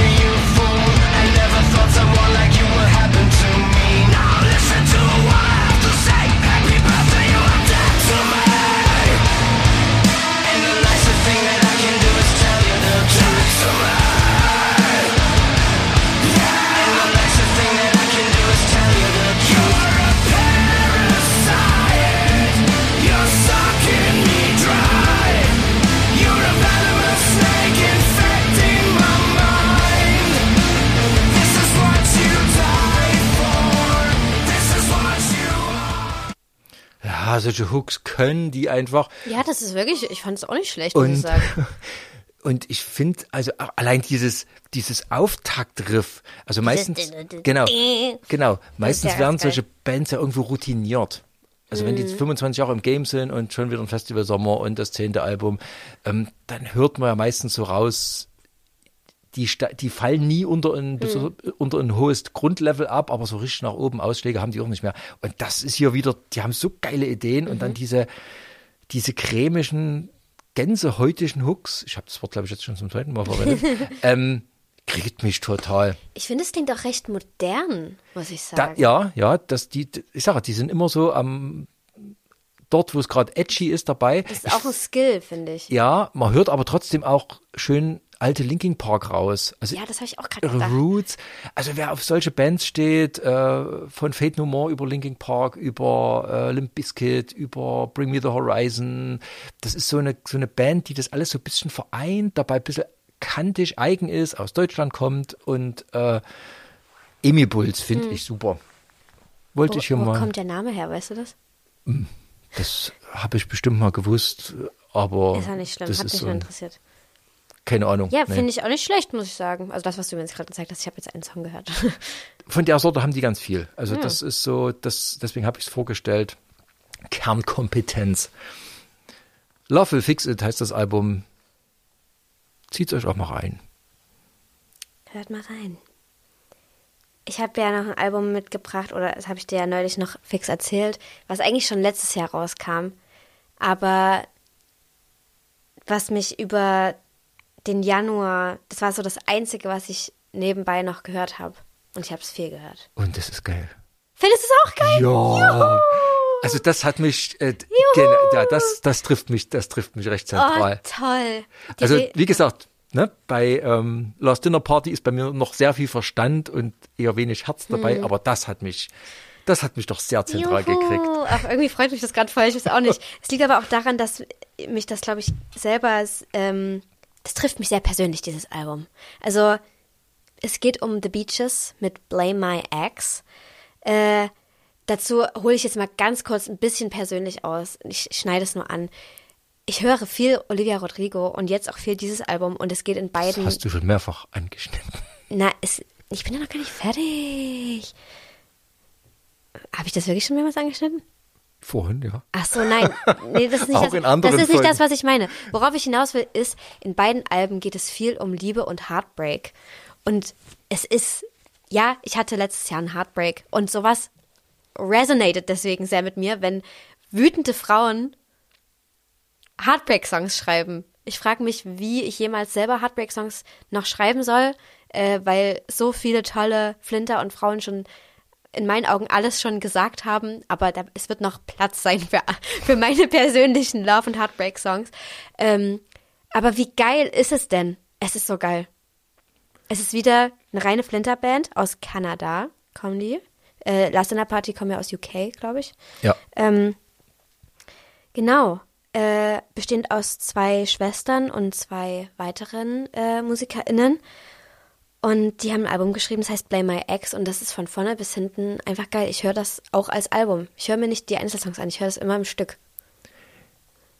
Ja, solche Hooks können die einfach. Ja, das ist wirklich, ich fand es auch nicht schlecht, muss ich Und, sagen. und ich finde, also allein dieses, dieses Auftaktriff, also meistens, genau, genau, meistens ja werden solche Bands ja irgendwo routiniert. Also wenn die Mhm. jetzt 25 Jahre im Game sind und schon wieder ein Festival Sommer und das zehnte Album, ähm, dann hört man ja meistens so raus, die, die fallen nie unter ein, Mhm. unter ein hohes Grundlevel ab, aber so richtig nach oben Ausschläge haben die auch nicht mehr. Und das ist hier wieder, die haben so geile Ideen und dann Mhm. diese, diese cremischen, gänsehäutigen Hooks, ich habe das Wort, glaube ich, jetzt schon zum zweiten Mal verwendet, ähm, kriegt mich total. Ich finde, es klingt auch recht modern, muss ich Da, sagen. ja, ja, dass die, ich sage, die sind immer so am, dort, wo es gerade edgy ist, dabei. Das ist auch ein Skill, finde ich. Ja, man hört aber trotzdem auch schön alte Linkin Park raus. Also Ja, das habe ich auch gerade gedacht. Roots. Also wer auf solche Bands steht, äh, von Fate No More über Linkin Park, über äh, Limp Bizkit, über Bring Me the Horizon, das ist so eine, so eine Band, die das alles so ein bisschen vereint, dabei ein bisschen kantig eigen ist, aus Deutschland kommt und äh, Emil Bulls finde ich super. Wollte Hm. Wo, ich hier wo mal, kommt der Name her, weißt du das? das habe ich bestimmt mal gewusst, aber Ist ja nicht schlimm, das hat ist mich so interessiert. Keine Ahnung. Ja, nee. finde ich auch nicht schlecht, muss ich sagen. Also das, was du mir jetzt gerade gezeigt hast, ich habe jetzt einen Song gehört. Von der Sorte haben die ganz viel. Also Hm. das ist so, das, deswegen habe ich es vorgestellt. Kernkompetenz. Love Will Fix It heißt das Album. Zieht euch auch mal rein. Hört mal rein. Ich habe ja noch ein Album mitgebracht, oder das habe ich dir ja neulich noch fix erzählt, was eigentlich schon letztes Jahr rauskam. Aber was mich über den Januar, das war so das Einzige, was ich nebenbei noch gehört habe. Und ich habe es viel gehört. Und das ist geil. Findest du es auch geil? Ja. Also das hat mich, äh, ja, das, das trifft mich, das trifft mich recht Oh, zentral. toll. Die Also wie gesagt, ne, bei ähm, Last Dinner Party ist bei mir noch sehr viel Verstand und eher wenig Herz dabei, aber das hat mich, das hat mich doch sehr zentral Juhu. gekriegt. Ach, irgendwie freut mich das gerade voll, ich weiß auch nicht. Es liegt aber auch daran, dass mich das, glaube ich, selber, ähm, das trifft mich sehr persönlich, dieses Album. Also, es geht um The Beaches mit Blame My Ex. Äh, dazu hole ich jetzt mal ganz kurz ein bisschen persönlich aus. Ich schneide es nur an. Ich höre viel Olivia Rodrigo und jetzt auch viel dieses Album und es geht in Das beiden. hast du schon mehrfach angeschnitten. Na, es, ich bin ja noch gar nicht fertig. Habe ich das wirklich schon mehrmals angeschnitten? Vorhin, ja. Ach so, nein. Nee, das ist nicht, das, das, ist nicht das, was ich meine. Worauf ich hinaus will, ist, in beiden Alben geht es viel um Liebe und Heartbreak. Und es ist, ja, ich hatte letztes Jahr einen Heartbreak. Und sowas resonated deswegen sehr mit mir, wenn wütende Frauen Heartbreak-Songs schreiben. Ich frage mich, wie ich jemals selber Heartbreak-Songs noch schreiben soll, äh, weil so viele tolle Flinter und Frauen schon in meinen Augen alles schon gesagt haben, aber da, es wird noch Platz sein für, für meine persönlichen Love- und Heartbreak-Songs. Ähm, aber wie geil ist es denn? Es ist so geil. Es ist wieder eine reine Flinter-Band aus Kanada, kommen die. Äh, Last Dinner Party kommen ja aus UK, glaube ich. Ja. Ähm, genau. Äh, bestehend aus zwei Schwestern und zwei weiteren äh, MusikerInnen. Und die haben ein Album geschrieben, das heißt Blame My Ex und das ist von vorne bis hinten einfach geil. Ich höre das auch als Album. Ich höre mir nicht die Einzelsongs an, ich höre das immer im Stück.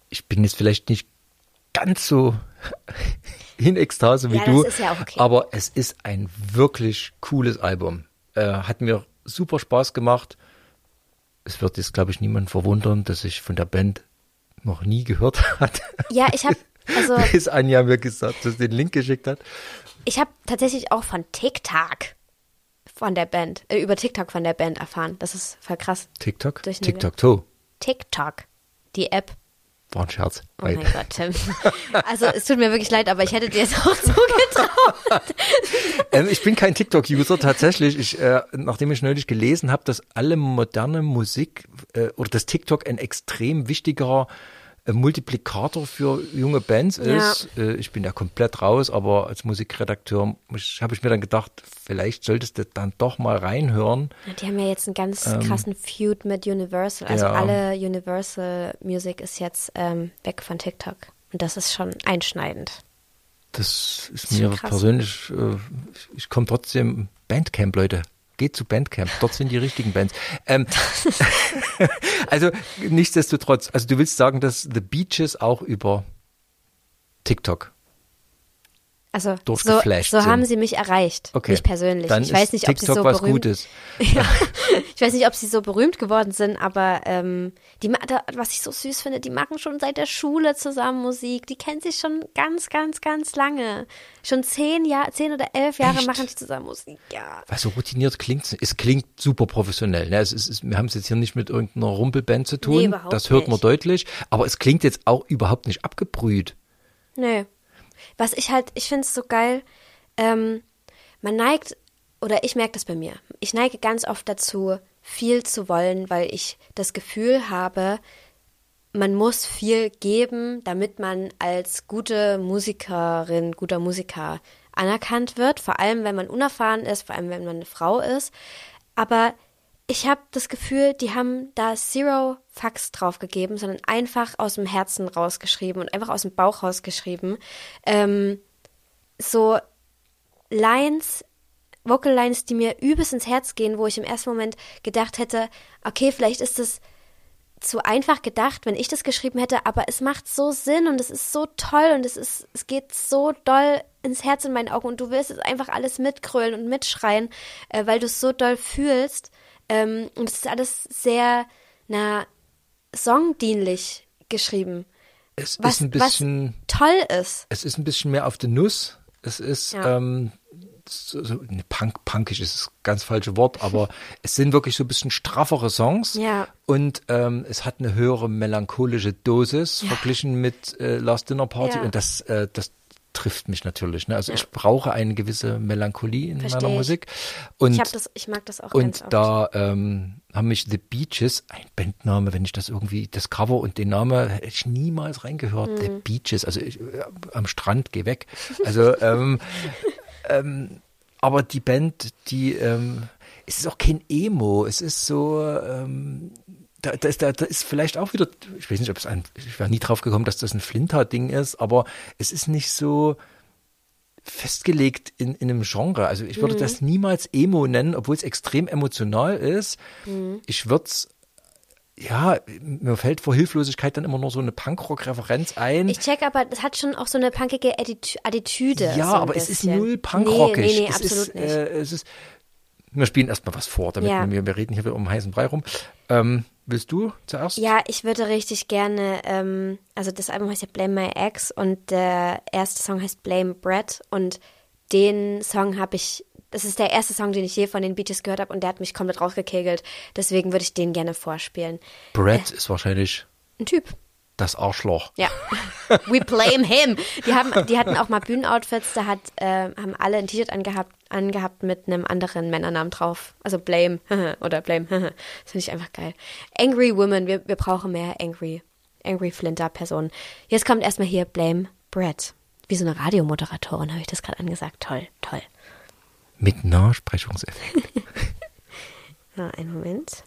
Ich bin jetzt vielleicht nicht ganz so in Ekstase wie Ja, du, ja okay. aber es ist ein wirklich cooles Album. Äh, hat mir super Spaß gemacht. Es wird jetzt, glaube ich, niemand verwundern, dass ich von der Band noch nie gehört hat. Ja, ich habe also Bis Anja mir gesagt, dass den Link geschickt hat. ich habe tatsächlich auch von TikTok von der Band, äh, über TikTok von der Band erfahren. Das ist voll krass. TikTok? Durch eine- TikTok-To. TikTok, die App. War ein Scherz. Oh mein Gott, Tim. Also es tut mir wirklich leid, aber ich hätte dir jetzt auch zugetraut. Ähm, ich bin kein TikTok-User tatsächlich. Ich, äh, nachdem ich neulich gelesen habe, dass alle moderne Musik äh, oder dass TikTok ein extrem wichtiger Multiplikator für junge Bands ist. Äh, ich bin da komplett raus, aber als Musikredakteur habe ich mir dann gedacht, vielleicht solltest du dann doch mal reinhören. Die haben ja jetzt einen ganz krassen Feud mit Universal. Also Ähm. ja. alle Universal Music ist jetzt ähm, weg von TikTok. Und das ist schon einschneidend. Das ist ist schon mir persönlich, äh, ich komme trotzdem Bandcamp, Leute. Geht zu Bandcamp, dort sind die richtigen Bands. Ähm, also nichtsdestotrotz, also du willst sagen, dass The Beaches auch über TikTok. Also so, Durchgeflasht so haben sie mich erreicht. Okay. Nicht persönlich. Dann ich weiß nicht, ob sie TikTok so was berühmt Gutes. Ja. Ich weiß nicht, ob sie so berühmt geworden sind, aber ähm, die, was ich so süß finde, die machen schon seit der Schule zusammen Musik. Die kennen sich schon ganz, ganz, ganz lange. Schon zehn Jahre, zehn oder elf Jahre Echt? machen die zusammen Musik. Ja. Weil so routiniert klingt es klingt super professionell. Ne? Es ist, es, wir haben es jetzt hier nicht mit irgendeiner Rumpelband zu tun. Nee, das hört man nicht. deutlich. Aber es klingt jetzt auch überhaupt nicht abgebrüht. Nö. Was ich halt, ich finde es so geil, ähm, man neigt, oder ich merke das bei mir, ich neige ganz oft dazu, viel zu wollen, weil ich das Gefühl habe, man muss viel geben, damit man als gute Musikerin, guter Musiker anerkannt wird, vor allem wenn man unerfahren ist, vor allem wenn man eine Frau ist. Aber ich habe das Gefühl, die haben da zero Fax draufgegeben, sondern einfach aus dem Herzen rausgeschrieben und einfach aus dem Bauch rausgeschrieben. Ähm, so Lines, Vocal Lines, die mir übelst ins Herz gehen, wo ich im ersten Moment gedacht hätte, okay, vielleicht ist es zu einfach gedacht, wenn ich das geschrieben hätte, aber es macht so Sinn und es ist so toll und es ist, es geht so doll ins Herz in meinen Augen und du willst es einfach alles mitkrölen und mitschreien, äh, weil du es so doll fühlst. Ähm, und es ist alles sehr, na, songdienlich geschrieben. Es Was, ist ein bisschen, toll ist. es ist ein bisschen mehr auf die Nuss. Es ist, Ja. ähm, so, so, ne, Punk, punkig ist das ganz falsche Wort, aber es sind wirklich so ein bisschen straffere Songs. Ja. Und ähm, es hat eine höhere melancholische Dosis verglichen mit äh, Last Dinner Party. Ja. Und das, äh, das trifft mich natürlich. Ne? Also ich brauche eine gewisse Melancholie in Versteh meiner ich. Musik. Und Ich, das, ich mag das auch und da ähm, haben mich The Beaches, ein Bandname, wenn ich das irgendwie, das Cover und den Namen hätte ich niemals reingehört. The Mhm. Beaches, also ich, äh, am Strand, geh weg. Also, ähm, ähm, aber die Band, die, ähm, es ist auch kein Emo, es ist so, ähm, da, da, ist, da, da ist vielleicht auch wieder, ich weiß nicht, ob es ein, ich wäre nie drauf gekommen, dass das ein Flinter-Ding ist, aber es ist nicht so, festgelegt in, in einem Genre. Also ich würde Mhm. das niemals Emo nennen, obwohl es extrem emotional ist. Mhm. Ich würde es, ja, mir fällt vor Hilflosigkeit dann immer nur so eine Punkrock-Referenz ein. Ich check aber, das hat schon auch so eine punkige Attitü- Attitüde. ja, so aber es ist null punkrockig. Nee, nee, nee es absolut ist, nicht. Äh, es ist, wir spielen erstmal was vor, damit Ja. wir, wir reden hier wieder um heißen Brei rum. Ähm, willst du zuerst? Ja, ich würde richtig gerne, ähm, also das Album heißt ja Blame My Ex und der erste Song heißt Blame Brett und den Song habe ich, das ist der erste Song, den ich je von den Beaches gehört habe und der hat mich komplett rausgekegelt. Deswegen würde ich den gerne vorspielen. Brett ist wahrscheinlich Ein Typ. das Arschloch. Ja. We blame him. Die, haben, die hatten auch mal Bühnenoutfits, da hat, äh, haben alle ein T-Shirt angehabt, angehabt mit einem anderen Männernamen drauf. Also Blame oder Blame. Das finde ich einfach geil. Angry Women, wir, wir brauchen mehr Angry, Angry Flinter-Personen. Jetzt kommt erstmal hier Blame Brett. Wie so eine Radiomoderatorin habe ich das gerade angesagt. Toll, toll. Mit Nachsprechungseffekt. Na, einen Moment.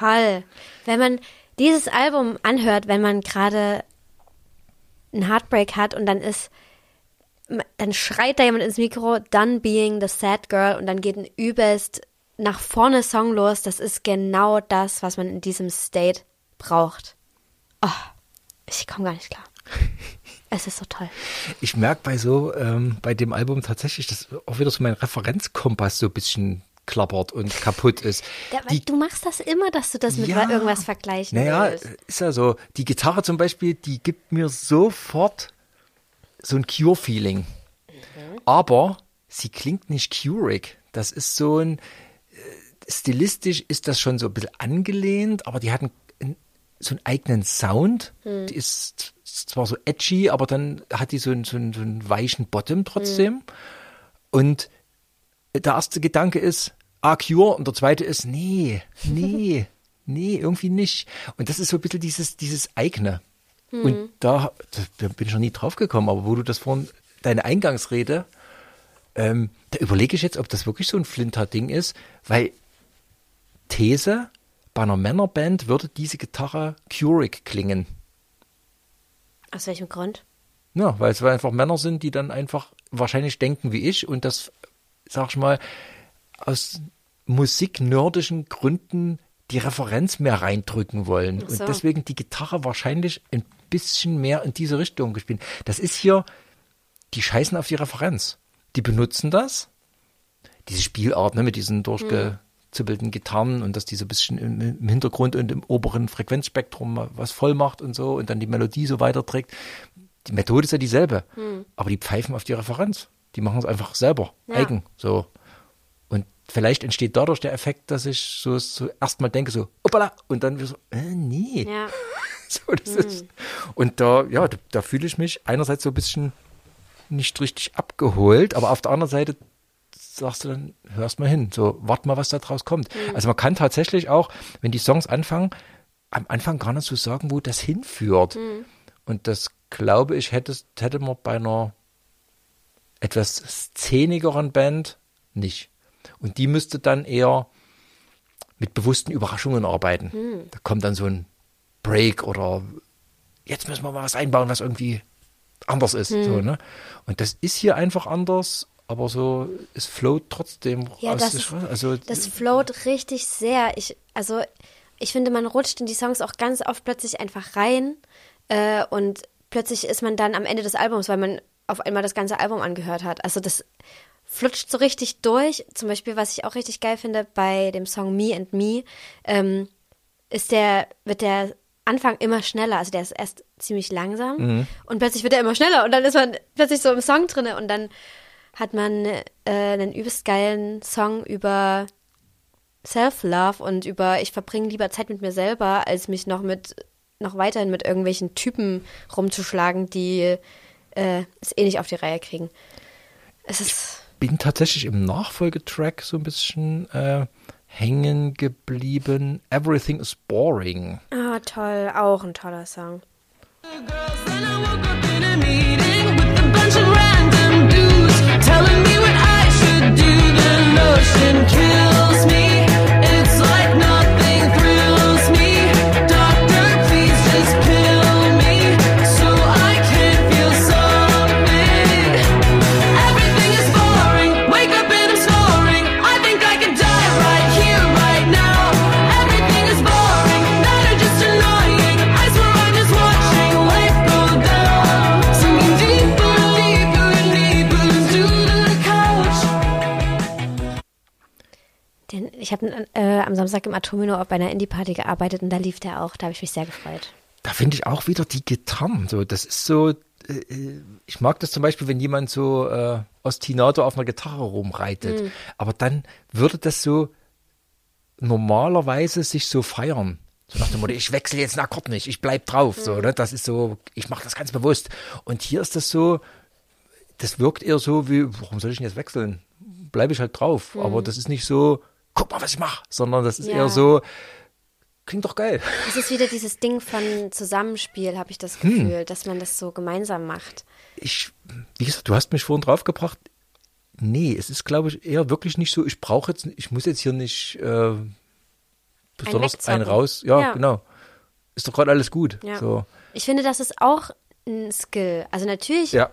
Toll. Wenn man dieses Album anhört, wenn man gerade einen Heartbreak hat und dann ist, dann schreit da jemand ins Mikro, Done being the sad girl und dann geht ein übelst nach vorne Song los. Das ist genau das, was man in diesem State braucht. Oh, ich komme gar nicht klar. Es ist so toll. Ich merke bei so, ähm, bei dem Album tatsächlich, dass auch wieder so mein Referenzkompass so ein bisschen klappert und kaputt ist. Ja, weil du machst das immer, dass du das mit Ja. irgendwas vergleichen Naja, willst. ist ja so. Die Gitarre zum Beispiel, die gibt mir sofort so ein Cure-Feeling. Aber sie klingt nicht curig. Das ist so ein, äh, stilistisch ist das schon so ein bisschen angelehnt, aber die hat einen, einen, so einen eigenen Sound. Die ist zwar so edgy, aber dann hat die so einen, so einen, so einen weichen Bottom trotzdem. Und der erste Gedanke ist, ah, Cure, und der zweite ist, nee, nee, nee, irgendwie nicht. Und das ist so ein bisschen dieses, dieses eigene. Und da, da bin ich noch nie drauf gekommen, aber wo du das vorhin, deine Eingangsrede, ähm, da überlege ich jetzt, ob das wirklich so ein Flinter-Ding ist, weil These, bei einer Männerband würde diese Gitarre curig klingen. Aus welchem Grund? Ja, weil es einfach Männer sind, die dann einfach wahrscheinlich denken wie ich und das, sag ich mal, aus musiknerdischen Gründen die Referenz mehr reindrücken wollen. So. Und deswegen die Gitarre wahrscheinlich ein bisschen mehr in diese Richtung gespielt. Das ist hier, die scheißen auf die Referenz. Die benutzen das, diese Spielart ne, mit diesen durchgezippelten Gitarren und dass die so ein bisschen im, im Hintergrund und im oberen Frequenzspektrum was voll macht und so und dann die Melodie so weiterträgt. Die Methode ist ja dieselbe, aber die pfeifen auf die Referenz. Die machen es einfach selber, Ja. eigen, so. Vielleicht entsteht dadurch der Effekt, dass ich so, so erstmal denke, so, hoppala, und dann wieder so, äh, nee. Ja. So, das ist, und da, ja, da, da fühle ich mich einerseits so ein bisschen nicht richtig abgeholt, aber auf der anderen Seite sagst du dann, hörst mal hin, so, wart mal, was da draus kommt. Also man kann tatsächlich auch, wenn die Songs anfangen, am Anfang gar nicht so sagen, wo das hinführt. Und das glaube ich, hätte, hätte man bei einer etwas szenigeren Band nicht. Und die müsste dann eher mit bewussten Überraschungen arbeiten. Da kommt dann so ein Break oder jetzt müssen wir mal was einbauen, was irgendwie anders ist. So, ne? Und das ist hier einfach anders, aber so, es float trotzdem Ja, aus das ist-. Also, Das float richtig sehr. Ich, also, ich finde, man rutscht in die Songs auch ganz oft plötzlich einfach rein äh, und plötzlich ist man dann am Ende des Albums, weil man auf einmal das ganze Album angehört hat. Also das flutscht so richtig durch. Zum Beispiel, was ich auch richtig geil finde bei dem Song Me and Me, ähm, ist der, wird der Anfang immer schneller. Also der ist erst ziemlich langsam und plötzlich wird er immer schneller und dann ist man plötzlich so im Song drinne und dann hat man äh, einen übelst geilen Song über Self-Love und über ich verbringe lieber Zeit mit mir selber, als mich noch mit noch weiterhin mit irgendwelchen Typen rumzuschlagen, die äh, es eh nicht auf die Reihe kriegen. Es ist bin tatsächlich im Nachfolgetrack so ein bisschen äh, hängen geblieben. Everything is boring. ah, toll, auch ein toller Song. Telling me what I should do. The notion kills ich habe äh, am Samstag im Atomino bei einer Indie-Party gearbeitet und da lief der auch. Da habe ich mich sehr gefreut. Da finde ich auch wieder die Gitarren. So, das ist so. äh, äh, Ich mag das zum Beispiel, wenn jemand so äh, Ostinato auf einer Gitarre rumreitet. Aber dann würde das so normalerweise sich so feiern. So nach dem Motto, ich wechsle jetzt einen Akkord nicht, ich bleib drauf. So, ne? Das ist so, ich mache das ganz bewusst. Und hier ist das so, das wirkt eher so wie, warum soll ich denn jetzt wechseln? Bleibe ich halt drauf. Aber das ist nicht so, guck mal, was ich mache, sondern das ist Ja. eher so, klingt doch geil. Es ist wieder dieses Ding von Zusammenspiel, habe ich das Gefühl, dass man das so gemeinsam macht. ich, wie gesagt, du hast mich vorhin draufgebracht. Nee, es ist, glaube ich, eher wirklich nicht so, ich brauche jetzt, ich muss jetzt hier nicht äh, besonders einen, wegzocken. raus. Ja, Ja. genau. Ist doch gerade alles gut. Ja. So. Ich finde, das ist auch ein Skill. Also natürlich Ja.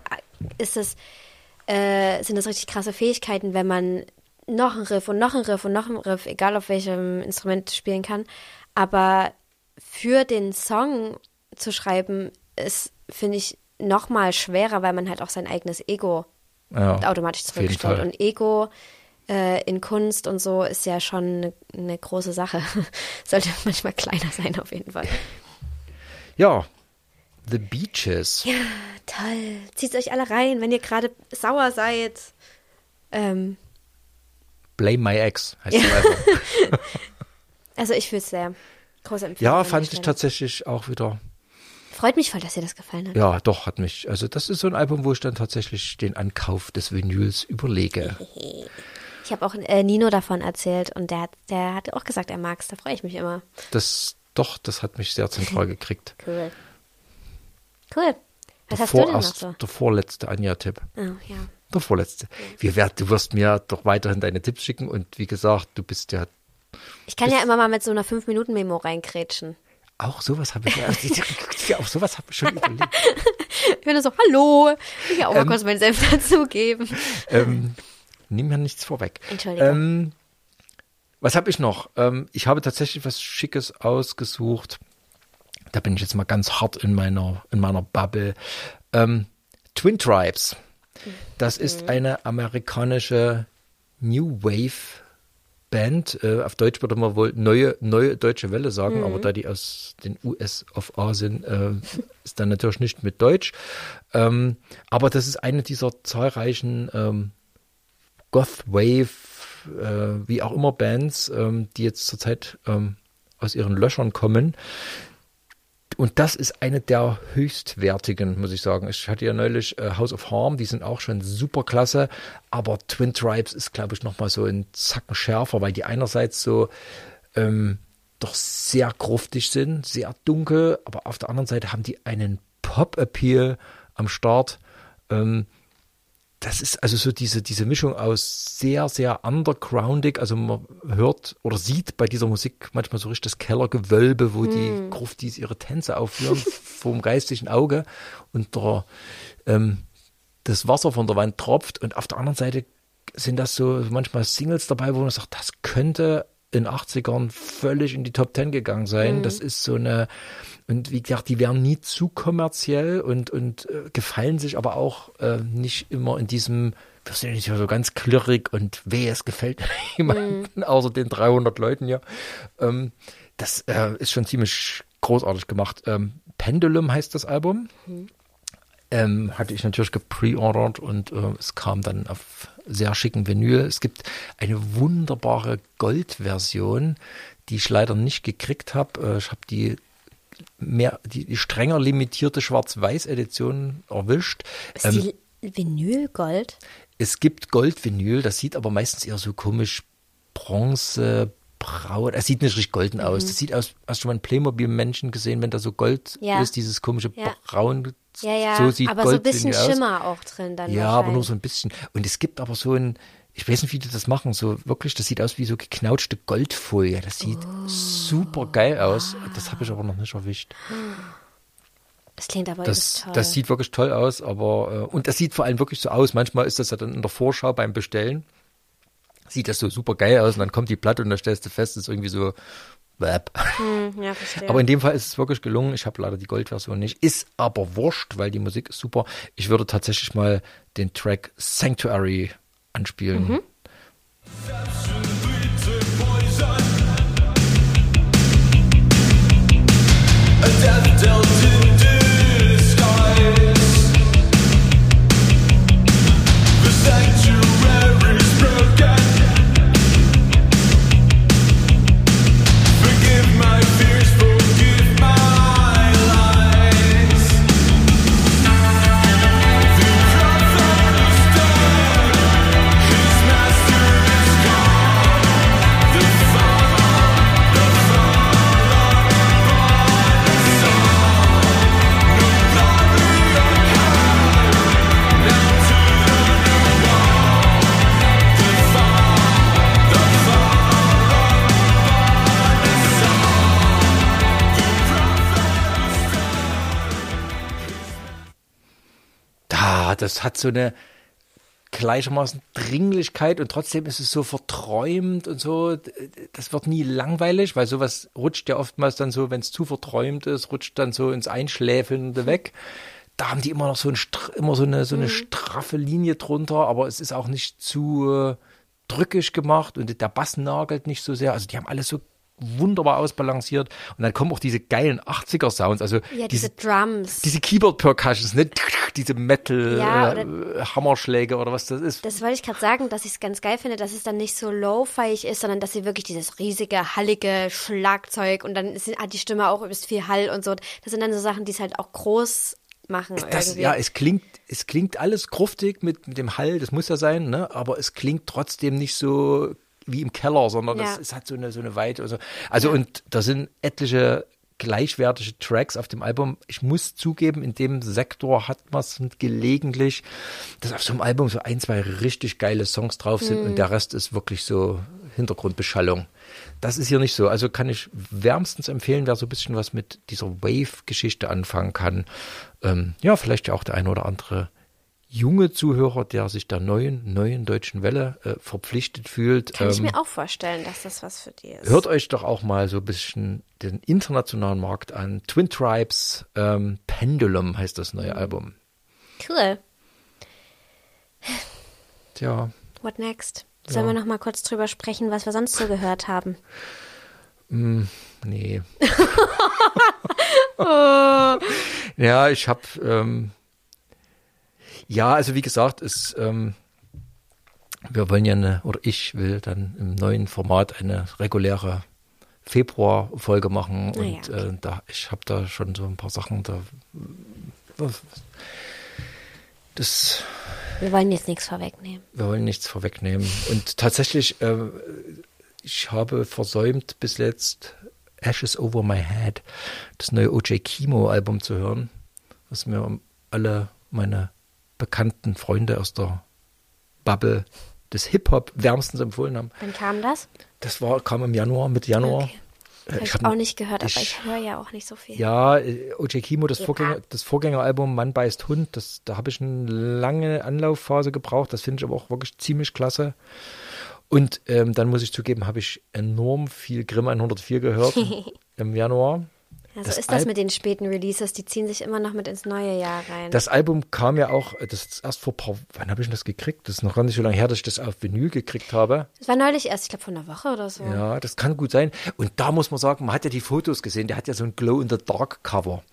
ist es, äh, sind das richtig krasse Fähigkeiten, wenn man noch ein Riff und noch ein Riff und noch ein Riff, egal auf welchem Instrument spielen kann. Aber für den Song zu schreiben, ist, finde ich, noch mal schwerer, weil man halt auch sein eigenes Ego Ja, automatisch zurückstellt. Und Ego äh, in Kunst und so ist ja schon eine, eine große Sache. Sollte manchmal kleiner sein, auf jeden Fall. Ja, The Beaches. Ja, toll. Zieht euch alle rein, wenn ihr gerade sauer seid. Ähm, Blame My Ex heißt das Album. also ich fühle es sehr. Große Empfehlung. Ja, an fand ich tatsächlich auch wieder. Freut mich voll, dass dir das gefallen hat. Ja, doch, hat mich. Also, das ist so ein Album, wo ich dann tatsächlich den Ankauf des Vinyls überlege. Ich habe auch äh, Nino davon erzählt und der hat, der hat auch gesagt, er mag's. Da freue ich mich immer. Das, doch, das hat mich sehr zentral gekriegt. Cool. Cool. Was Der hast du denn noch so? Der vorletzte Anja-Tipp. Oh, ja. Der vorletzte. Wir werd, du wirst mir doch weiterhin deine Tipps schicken und wie gesagt, du bist ja Ich kann ja immer mal mit so einer 5-Minuten-Memo reinkrätschen. auch sowas habe ich, ja, auch sowas habe ich schon überlegt. Ich bin so, hallo. Ich will auch mal Ähm. kurz meinen Senf dazugeben. ähm, nimm mir nichts vorweg. Entschuldigung. Ähm, was habe ich noch? Ähm, ich habe tatsächlich was Schickes ausgesucht. Da bin ich jetzt mal ganz hart in meiner, in meiner Bubble. Ähm, Twin Tribes. Das ist eine amerikanische New Wave Band. Äh, auf Deutsch würde man wohl neue, neue deutsche Welle sagen, aber da die aus den US of A sind, äh, ist dann natürlich nicht mit Deutsch. Ähm, aber das ist eine dieser zahlreichen ähm, Goth Wave, äh, wie auch immer Bands, ähm, die jetzt zurzeit ähm, aus ihren Löchern kommen. Und das ist eine der höchstwertigen, muss ich sagen. Ich hatte ja neulich äh, House of Harm, die sind auch schon super klasse, aber Twin Tribes ist, glaube ich, nochmal so ein Zacken schärfer, weil die einerseits so ähm, doch sehr gruftig sind, sehr dunkel, aber auf der anderen Seite haben die einen Pop-Appeal am Start. Ähm, das ist also so diese, diese Mischung aus sehr, sehr undergroundig. Also man hört oder sieht bei dieser Musik manchmal so richtig das Kellergewölbe, wo die Gruftis ihre Tänze aufführen vom geistigen Auge und der, ähm, das Wasser von der Wand tropft. Und auf der anderen Seite sind das so manchmal Singles dabei, wo man sagt, das könnte in den 80ern völlig in die Top Ten gegangen sein. Das ist so eine, und wie gesagt, die werden nie zu kommerziell und, und äh, gefallen sich aber auch äh, nicht immer in diesem, wir sind ja nicht so ganz klirrig und weh, es gefällt jemandem, außer den 300 Leuten hier. Ähm, das äh, ist schon ziemlich großartig gemacht. Ähm, Pendulum heißt das Album. Ähm, hatte ich natürlich gepreordert und äh, es kam dann auf sehr schicken Vinyl. Es gibt eine wunderbare Goldversion, die ich leider nicht gekriegt habe. Äh, ich habe die mehr die, die strenger limitierte Schwarz-Weiß-Edition erwischt. Ist Ähm, die Vinylgold? es gibt Goldvinyl, das sieht aber meistens eher so komisch Bronze, braun. Es sieht nicht richtig golden aus. Das sieht aus, hast du mal einen Playmobil-Menschen gesehen, wenn da so Gold Ja. ist, dieses komische Ja. braun. Ja, ja, so sieht aber so ein bisschen aus. Schimmer auch drin dann. Ja, aber nur so ein bisschen. Und es gibt aber so ein, ich weiß nicht, wie die das machen, so wirklich, das sieht aus wie so geknautschte Goldfolie. Das sieht Oh. super geil aus. Das habe ich aber noch nicht erwischt. Das klingt aber Das, toll. das sieht wirklich toll aus, aber äh, und das sieht vor allem wirklich so aus. Manchmal ist das ja dann in der Vorschau beim Bestellen. Sieht das so super geil aus und dann kommt die Platte und dann stellst du fest, es ist irgendwie so. Hm, ja. Aber in dem Fall ist es wirklich gelungen. Ich habe leider die Goldversion nicht. Ist aber wurscht, weil die Musik ist super. Ich würde tatsächlich mal den Track Sanctuary anspielen. Mhm. Da, das hat so eine gleichermaßen Dringlichkeit und trotzdem ist es so verträumt und so. Das wird nie langweilig, weil sowas rutscht ja oftmals dann so, wenn es zu verträumt ist, rutscht dann so ins Einschläfende weg. Da haben die immer noch so, ein, immer so, eine, so eine straffe Linie drunter, aber es ist auch nicht zu äh, drückig gemacht und der Bass nagelt nicht so sehr. Also die haben alles so wunderbar ausbalanciert und dann kommen auch diese geilen 80er Sounds, also ja, diese diese Drums. diese Keyboard Percussions, ne? Diese Metal Ja, äh, Hammerschläge oder was das ist. Das wollte ich gerade sagen, dass ich es ganz geil finde, dass es dann nicht so low-fiig ist, sondern dass sie wirklich dieses riesige, hallige Schlagzeug und dann ist, hat die Stimme auch übelst viel Hall und so. Das sind dann so Sachen, die es halt auch groß machen. das, ja, es klingt, es klingt alles gruftig mit, mit dem Hall, das muss ja sein, ne? Aber es klingt trotzdem nicht so wie im Keller, sondern Ja. das, es hat so eine, so eine Weite. Also, also und da sind etliche gleichwertige Tracks auf dem Album. Ich muss zugeben, in dem Sektor hat man es gelegentlich, dass auf so einem Album so ein, zwei richtig geile Songs drauf sind und der Rest ist wirklich so Hintergrundbeschallung. Das ist hier nicht so. Also kann ich wärmstens empfehlen, wer so ein bisschen was mit dieser Wave-Geschichte anfangen kann. Ähm, ja, vielleicht ja auch der eine oder andere junge Zuhörer, der sich der neuen, neuen deutschen Welle äh, verpflichtet fühlt. Kann ich ähm, mir auch vorstellen, dass das was für die ist. Hört euch doch auch mal so ein bisschen den internationalen Markt an. Twin Tribes, ähm, Pendulum heißt das neue Album. Cool. Tja, What next? Sollen wir noch mal kurz drüber sprechen, was wir sonst so gehört haben? nee. Ja, ich habe, ähm, ja, also wie gesagt, es, ähm, wir wollen ja eine, oder ich will dann im neuen Format eine reguläre Februar Folge machen Ah ja, und äh, da ich habe da schon so ein paar Sachen da. Das, Wir wollen jetzt nichts vorwegnehmen. wir wollen nichts vorwegnehmen. Und tatsächlich, äh, ich habe versäumt bis jetzt Ashes Over My Head, das neue OJ Kimo Album zu hören, was mir alle meine bekannten Freunde aus der Bubble des Hip-Hop wärmstens empfohlen haben. Wann kam das? Das war, kam im Januar, Mitte Januar. Okay. Äh, Habe ich, hab- auch nicht gehört, aber ich- ich höre ja auch nicht so viel. Ja, äh, OJ Kimo, das, Ja. Vorgänger, das Vorgängeralbum Mann beißt Hund, das, da habe ich eine lange Anlaufphase gebraucht. Das finde ich aber auch wirklich ziemlich klasse. Und ähm, dann muss ich zugeben, habe ich enorm viel Grimm 104 gehört im Januar. So das ist das Al- mit den späten Releases, die ziehen sich immer noch mit ins neue Jahr rein. Das Album kam ja auch, das ist erst vor ein paar, wann habe ich denn das gekriegt? Das ist noch gar nicht so lange her, dass ich das auf Vinyl gekriegt habe. Das war neulich erst, ich glaube, vor einer Woche oder so. Ja, das kann gut sein. Und da muss man sagen, man hat ja die Fotos gesehen, der hat ja so ein Glow-in-the-Dark-Cover.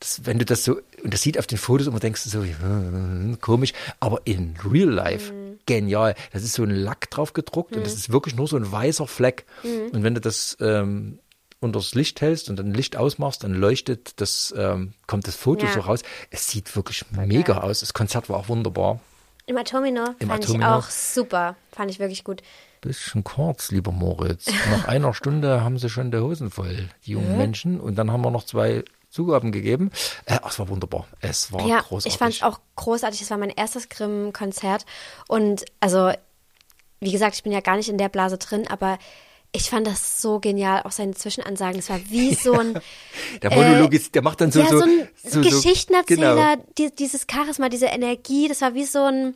Das, wenn du das so, und das sieht auf den Fotos immer, denkst du so, hm, komisch, aber in Real Life genial. Das ist so ein Lack drauf gedruckt und das ist wirklich nur so ein weißer Fleck. Und wenn du das ähm, unter das Licht hältst und dann Licht ausmachst, dann leuchtet das, ähm, kommt das Foto Ja. so raus. Es sieht wirklich mega aus. Das Konzert war auch wunderbar. Im Atomino Im fand Atomino. ich auch super. Fand ich wirklich gut. Bisschen kurz, lieber Moritz. Nach einer Stunde haben sie schon die Hosen voll, die jungen Menschen. Und dann haben wir noch zwei Zugaben gegeben. Äh, ach, es war wunderbar. Es war ja, großartig. ich fand es auch großartig. Es war mein erstes Grimm-Konzert. Und also, wie gesagt, ich bin ja gar nicht in der Blase drin, aber ich fand das so genial, auch seine Zwischenansagen. Es war wie so ein, Der Monolog ist, der macht dann so, ja, so, ein so, Geschichtenerzähler, Genau. die, dieses Charisma, diese Energie, das war wie so ein,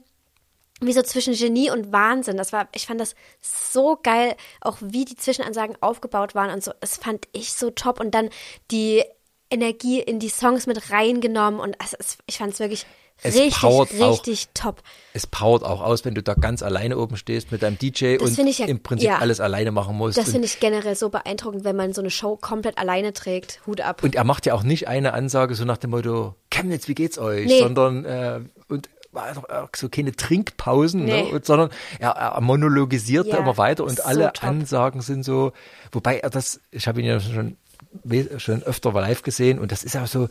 wie so zwischen Genie und Wahnsinn. Das war, ich fand das so geil, auch wie die Zwischenansagen aufgebaut waren und so. Das fand ich so top. Und dann die Energie in die Songs mit reingenommen und es, ich fand es wirklich Es richtig, powert auch. richtig top. Es powert auch aus, wenn du da ganz alleine oben stehst mit deinem DJ Das und ja- im Prinzip ja. alles alleine machen musst. Das finde ich generell so beeindruckend, wenn man so eine Show komplett alleine trägt. Hut ab. und er macht ja auch nicht eine Ansage so nach dem Motto, Chemnitz, wie geht's euch? Nee. Sondern, äh, und so keine Trinkpausen, Nee. ne? sondern er, er monologisiert da Ja, immer weiter und so alle top. Ansagen sind so, wobei er das, ich habe ihn ja schon, schon öfter live gesehen und das ist auch so,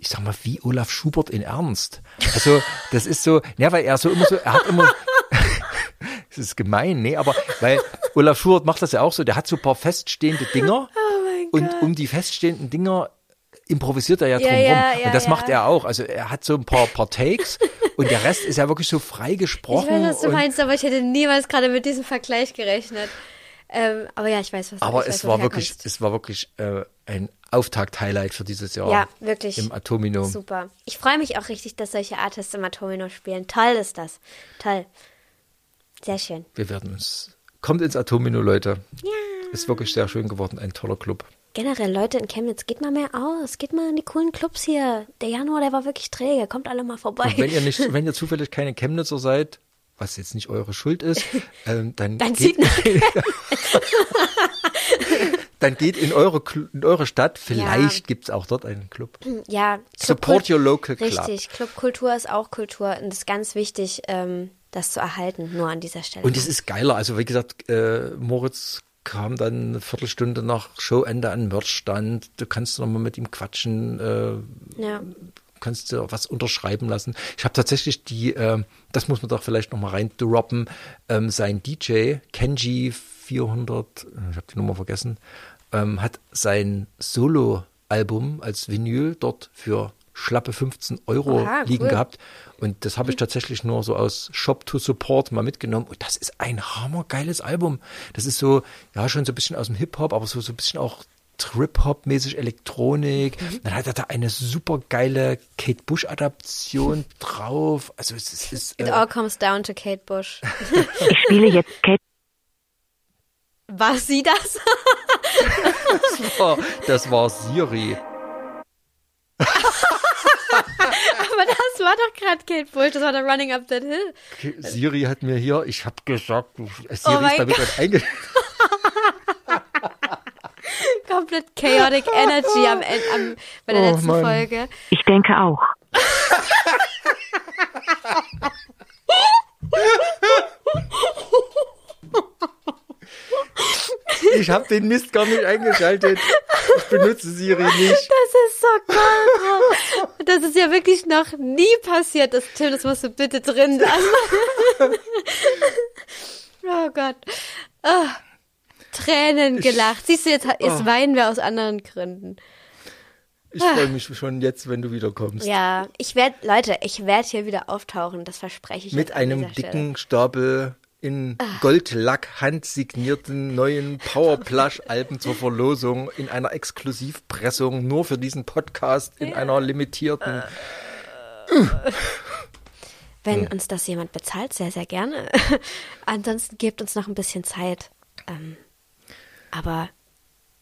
ich sag mal, wie Olaf Schubert in Ernst. Also, das ist so, ja, weil er so immer so, er hat immer, das ist gemein, nee, aber weil Olaf Schubert macht das ja auch so, der hat so ein paar feststehende Dinger Oh und um die feststehenden Dinger improvisiert er ja Ja, drumherum. ja, ja, und das ja. macht er auch. Also er hat so ein paar, paar Takes und der Rest ist ja wirklich so frei Ich gesprochen. weiß, was du meinst, aber ich hätte niemals gerade mit diesem Vergleich gerechnet. Ähm, aber ja, ich weiß, was aber weiß, es war du wirklich, es war wirklich äh, ein Auftakt-Highlight für dieses Jahr. Ja, wirklich. Im Atomino. Super. Ich freue mich auch richtig, dass solche Artists im Atomino spielen. Toll ist das. Toll. Sehr schön. Wir werden uns. Kommt ins Atomino, Leute. Ja. Ist wirklich sehr schön geworden, ein toller Club. Generell, Leute in Chemnitz, geht mal mehr aus. Geht mal in die coolen Clubs hier. Der Januar, der war wirklich träge. Kommt alle mal vorbei. Und wenn ihr nicht, wenn ihr zufällig keine Chemnitzer seid, was jetzt nicht eure Schuld ist, ähm, dann, Dann geht, dann geht in eure, in eure Stadt. Vielleicht gibt's auch dort einen Club. Ja, Support Clubkult- your local club. Richtig, Clubkultur ist auch Kultur und es ist ganz wichtig, ähm, das zu erhalten, nur an dieser Stelle. Und es ist geiler. Also wie gesagt, äh, Moritz kam dann eine Viertelstunde nach Showende an den Merchstand. Du kannst noch mal mit ihm quatschen. Äh, ja. Kannst du was unterschreiben lassen. Ich habe tatsächlich die, ähm, das muss man doch vielleicht noch mal rein droppen, ähm, sein DJ Kenji 400, ich habe die Nummer vergessen, ähm, hat sein Solo-Album als Vinyl dort für schlappe 15 Euro Oha, liegen cool. gehabt. Und das habe ich tatsächlich nur so aus Shop to Support mal mitgenommen. Und das ist ein hammergeiles Album. Das ist so, ja, schon so ein bisschen aus dem Hip-Hop, aber so, so ein bisschen auch Trip-Hop-mäßig Elektronik. Mhm. Dann hat er da eine super geile Kate Bush-Adaption drauf. Also es ist, es ist It äh, all comes down to Kate Bush. Ich spiele jetzt Kate War sie das? das, war, das war Siri. Aber das war doch gerade Kate Bush, das war der Running Up That Hill. Siri hat mir hier, ich habe gesagt, Siri Oh ist damit Gott. Komplett chaotic energy am Ende, am, bei der Oh letzten Mann. Folge. Ich denke auch. Ich habe den Mist gar nicht eingeschaltet. Ich benutze Siri nicht. Das ist so cool. Das ist ja wirklich noch nie passiert. Das, Tim, das musst du bitte drin lassen. Oh Gott. Ah, Tränen gelacht. Siehst du, jetzt, jetzt weinen wir aus anderen Gründen. Ich freue mich schon jetzt, wenn du wiederkommst. Ja, ich werde, Leute, ich werde hier wieder auftauchen. Das verspreche ich Mit einem Stelle. dicken Stapel in Goldlack handsignierten neuen Powerplush-Alben zur Verlosung in einer Exklusivpressung nur für diesen Podcast in einer limitierten. Wenn uns das jemand bezahlt, sehr, sehr gerne. Ansonsten gebt uns noch ein bisschen Zeit. Ähm, aber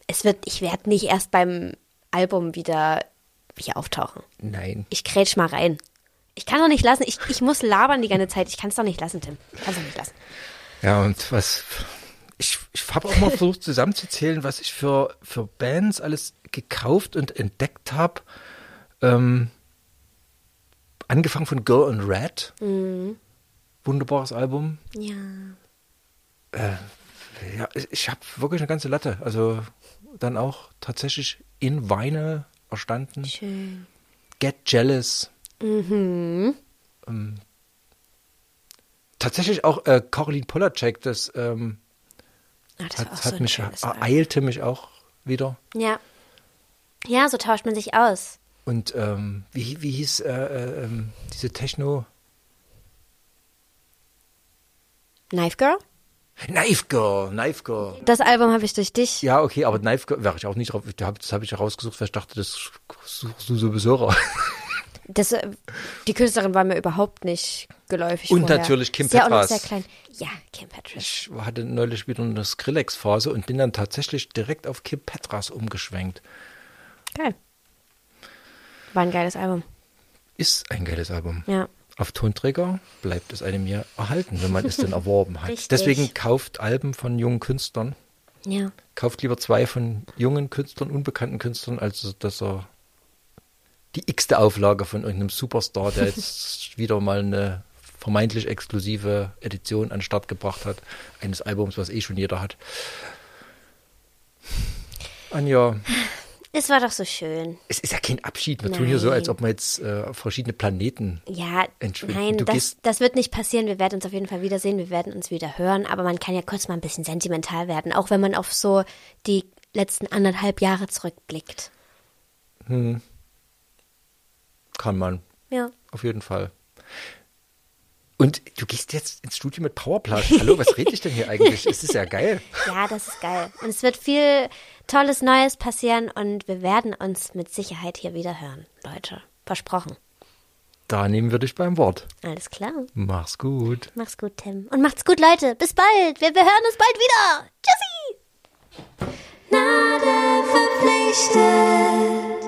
es wird, ich werde nicht erst beim Album wieder hier auftauchen. Nein. Ich grätsch mal rein. Ich kann doch nicht lassen, ich, ich muss labern die ganze Zeit. Ich kann es doch nicht lassen, Tim. Ich kann es doch nicht lassen. Ja, und was. Ich, ich habe auch mal versucht zusammenzuzählen, was ich für, für Bands alles gekauft und entdeckt habe. Ähm, angefangen von Girl in Red. Wunderbares Album. Ja. Ja, ich- habe wirklich eine ganze Latte. Also dann auch tatsächlich in Weine erstanden. Schön. Get Jealous. Ähm, tatsächlich auch äh, Caroline Polacek, das ähm, Ah, das hat, so hat ein mich, ereilte mich auch wieder. Ja. Ja, so tauscht man sich aus. Und ähm, wie, wie hieß äh, äh, ähm, diese Techno? Knife Girl? Knife Girl, Knife Girl. Das Album habe ich durch dich. Ja, okay, aber Knife Girl wäre ich auch nicht drauf. Das habe hab ich herausgesucht, weil ich dachte, das suchst du sowieso raus. Das, äh, die Künstlerin war mir überhaupt nicht geläufig. Und vorher. natürlich Kim noch Petras. sehr klein. Ja, Kim Petras. Ich hatte neulich wieder eine Skrillex-Phase und bin dann tatsächlich direkt auf Kim Petras umgeschwenkt. Geil. War ein geiles Album. Ist ein geiles Album. Ja. Auf Tonträger bleibt es einem ja erhalten, wenn man es denn erworben hat. Richtig. Deswegen kauft Alben von jungen Künstlern. Ja. Kauft lieber zwei von jungen Künstlern, unbekannten Künstlern, als dass er die x-te Auflage von irgendeinem Superstar, der jetzt wieder mal eine vermeintlich exklusive Edition an den Start gebracht hat, eines Albums, was eh schon jeder hat. Anja, Es war doch so schön. es ist ja kein Abschied. Wir tun hier so, Nein. als ob wir jetzt äh, auf verschiedene Planeten. Ja, nein, das, das wird nicht passieren. Wir werden uns auf jeden Fall wiedersehen. Wir werden uns wieder hören. Aber man kann ja kurz mal ein bisschen sentimental werden, auch wenn man auf so die letzten anderthalb Jahre zurückblickt. Kann man, Ja. auf jeden Fall. Und du gehst jetzt ins Studio mit Powerplush. Hallo, was rede ich denn hier eigentlich? Es ist ja geil. Ja, das ist geil. Und es wird viel Tolles Neues passieren und wir werden uns mit Sicherheit hier wieder hören, Leute. Versprochen. Da nehmen wir dich beim Wort. Alles klar. Mach's gut. Mach's gut, Tim. Und macht's gut, Leute. Bis bald. Wir, wir hören uns bald wieder. Tschüssi. Gnade verpflichtet.